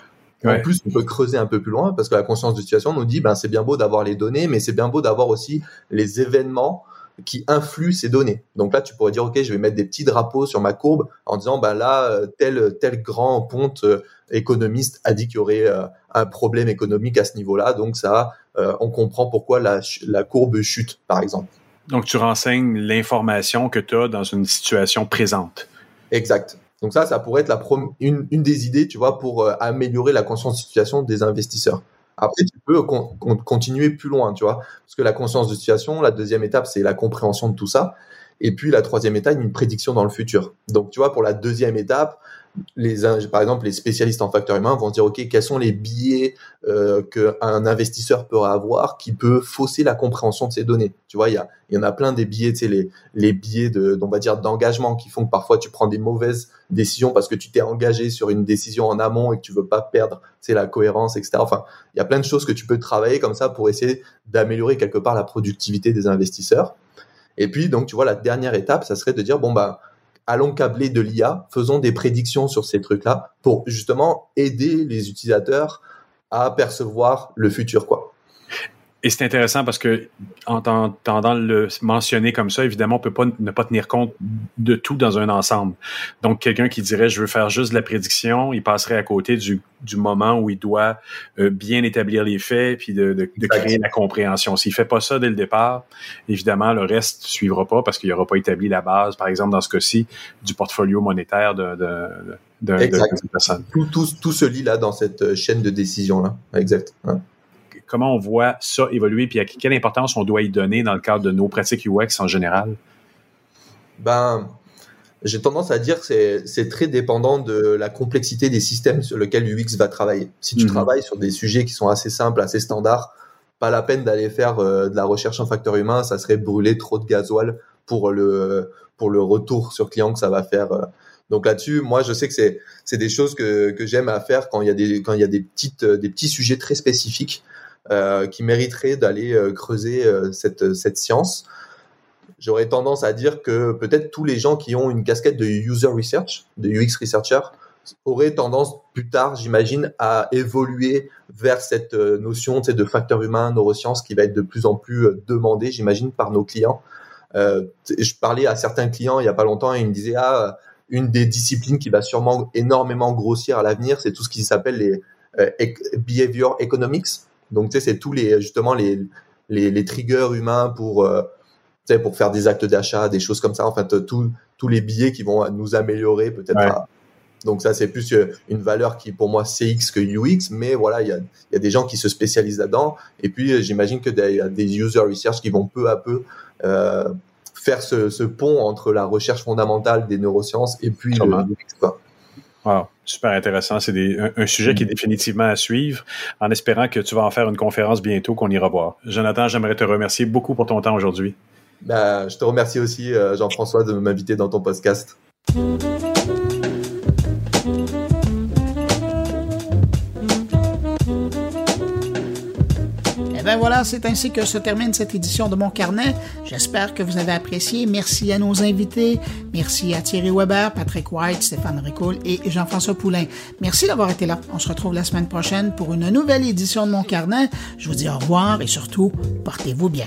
Speaker 9: Ouais. En plus, on peut creuser un peu plus loin parce que la conscience de situation nous dit, ben, c'est bien beau d'avoir les données, mais c'est bien beau d'avoir aussi les événements qui influent ces données. Donc là, tu pourrais dire, OK, je vais mettre des petits drapeaux sur ma courbe en disant, ben là, euh, tel, tel grand ponte euh, économiste a dit qu'il y aurait euh, un problème économique à ce niveau-là. Donc ça, on comprend pourquoi la, la courbe chute, par exemple.
Speaker 8: Donc tu renseignes l'information que tu as dans une situation présente.
Speaker 9: Exact. Donc ça, ça pourrait être la une, des idées, tu vois, pour améliorer la conscience de situation des investisseurs. Après, tu peux con continuer plus loin, tu vois, parce que la conscience de situation, la deuxième étape, c'est la compréhension de tout ça. Et puis la troisième étape, une prédiction dans le futur. Donc, tu vois, pour la deuxième étape, les, par exemple, les spécialistes en facteurs humains vont dire, OK, quels sont les biais euh, qu'un investisseur peut avoir qui peut fausser la compréhension de ces données? Tu vois, il y, a, y en a plein des biais, tu sais, les, les biais de, on va dire, d'engagement qui font que parfois tu prends des mauvaises décisions parce que tu t'es engagé sur une décision en amont et que tu veux pas perdre, tu sais, la cohérence, etc. Enfin, il y a plein de choses que tu peux travailler comme ça pour essayer d'améliorer quelque part la productivité des investisseurs. Et puis, donc, tu vois, la dernière étape, ça serait de dire, bon, bah, allons câbler de l'IA, faisons des prédictions sur ces trucs-là pour justement aider les utilisateurs à percevoir le futur, quoi.
Speaker 8: Et c'est intéressant parce que en t'entendant le mentionner comme ça, évidemment, on peut pas ne pas tenir compte de tout dans un ensemble. Donc, quelqu'un qui dirait je veux faire juste de la prédiction, il passerait à côté du, du moment où il doit euh, bien établir les faits puis de, de, de créer la compréhension. S'il fait pas ça dès le départ, évidemment, le reste suivra pas parce qu'il aura pas établi la base, par exemple, dans ce cas-ci, du portfolio monétaire de, de, de, de personne.
Speaker 9: Tout, tout, tout se lit là dans cette chaîne de décision là. Exact. Ouais
Speaker 8: comment on voit ça évoluer, puis à quelle importance on doit y donner dans le cadre de nos pratiques UX en général?
Speaker 9: Ben, j'ai tendance à dire que c'est très dépendant de la complexité des systèmes sur lesquels l'UX va travailler. Si tu -hmm. travailles sur des sujets qui sont assez simples, assez standards, pas la peine d'aller faire euh, de la recherche en facteur humain, ça serait brûler trop de gasoil pour le pour le retour sur client que ça va faire. Euh. Donc là-dessus, moi, je sais que c'est des choses que, que j'aime à faire quand il y a des quand il y a des petites des petits sujets très spécifiques euh, qui mériterait d'aller euh, creuser euh, cette, science. J'aurais tendance à dire que peut-être tous les gens qui ont une casquette de user research, de UX researcher, auraient tendance plus tard, j'imagine, à évoluer vers cette notion de facteur humain, neurosciences, qui va être de plus en plus demandée, j'imagine, par nos clients. Euh, je parlais à certains clients il y a pas longtemps et ils me disaient ah une des disciplines qui va sûrement énormément grossir à l'avenir, c'est tout ce qui s'appelle les euh, behavior economics. Donc, tu sais, c'est tous les, justement, les, les, les triggers humains pour euh, pour faire des actes d'achat, des choses comme ça. En fait, tous les billets qui vont nous améliorer peut-être. Donc ça, c'est plus euh, une valeur qui pour moi CX que UX, mais voilà, il y a, y a des gens qui se spécialisent là-dedans. Et puis euh, j'imagine que des, des user research qui vont peu à peu euh, faire ce, ce, pont entre la recherche fondamentale des neurosciences et puis le UX. Quoi.
Speaker 10: Wow, super intéressant. C'est un, un, sujet qui est mm. définitivement à suivre, en espérant que tu vas en faire une conférence bientôt qu'on ira voir. Jonathan, j'aimerais te remercier beaucoup pour ton temps aujourd'hui.
Speaker 9: Bah, je te remercie aussi, Jean-François, de m'inviter dans ton podcast.
Speaker 1: Ben voilà, c'est ainsi que se termine cette édition de mon carnet. J'espère que vous avez apprécié. Merci à nos invités. Merci à Thierry Weber, Patrick White, Stéphane Ricoul et Jean-François Poulain. Merci d'avoir été là. On se retrouve la semaine prochaine pour une nouvelle édition de mon carnet. Je vous dis au revoir et surtout, portez-vous bien.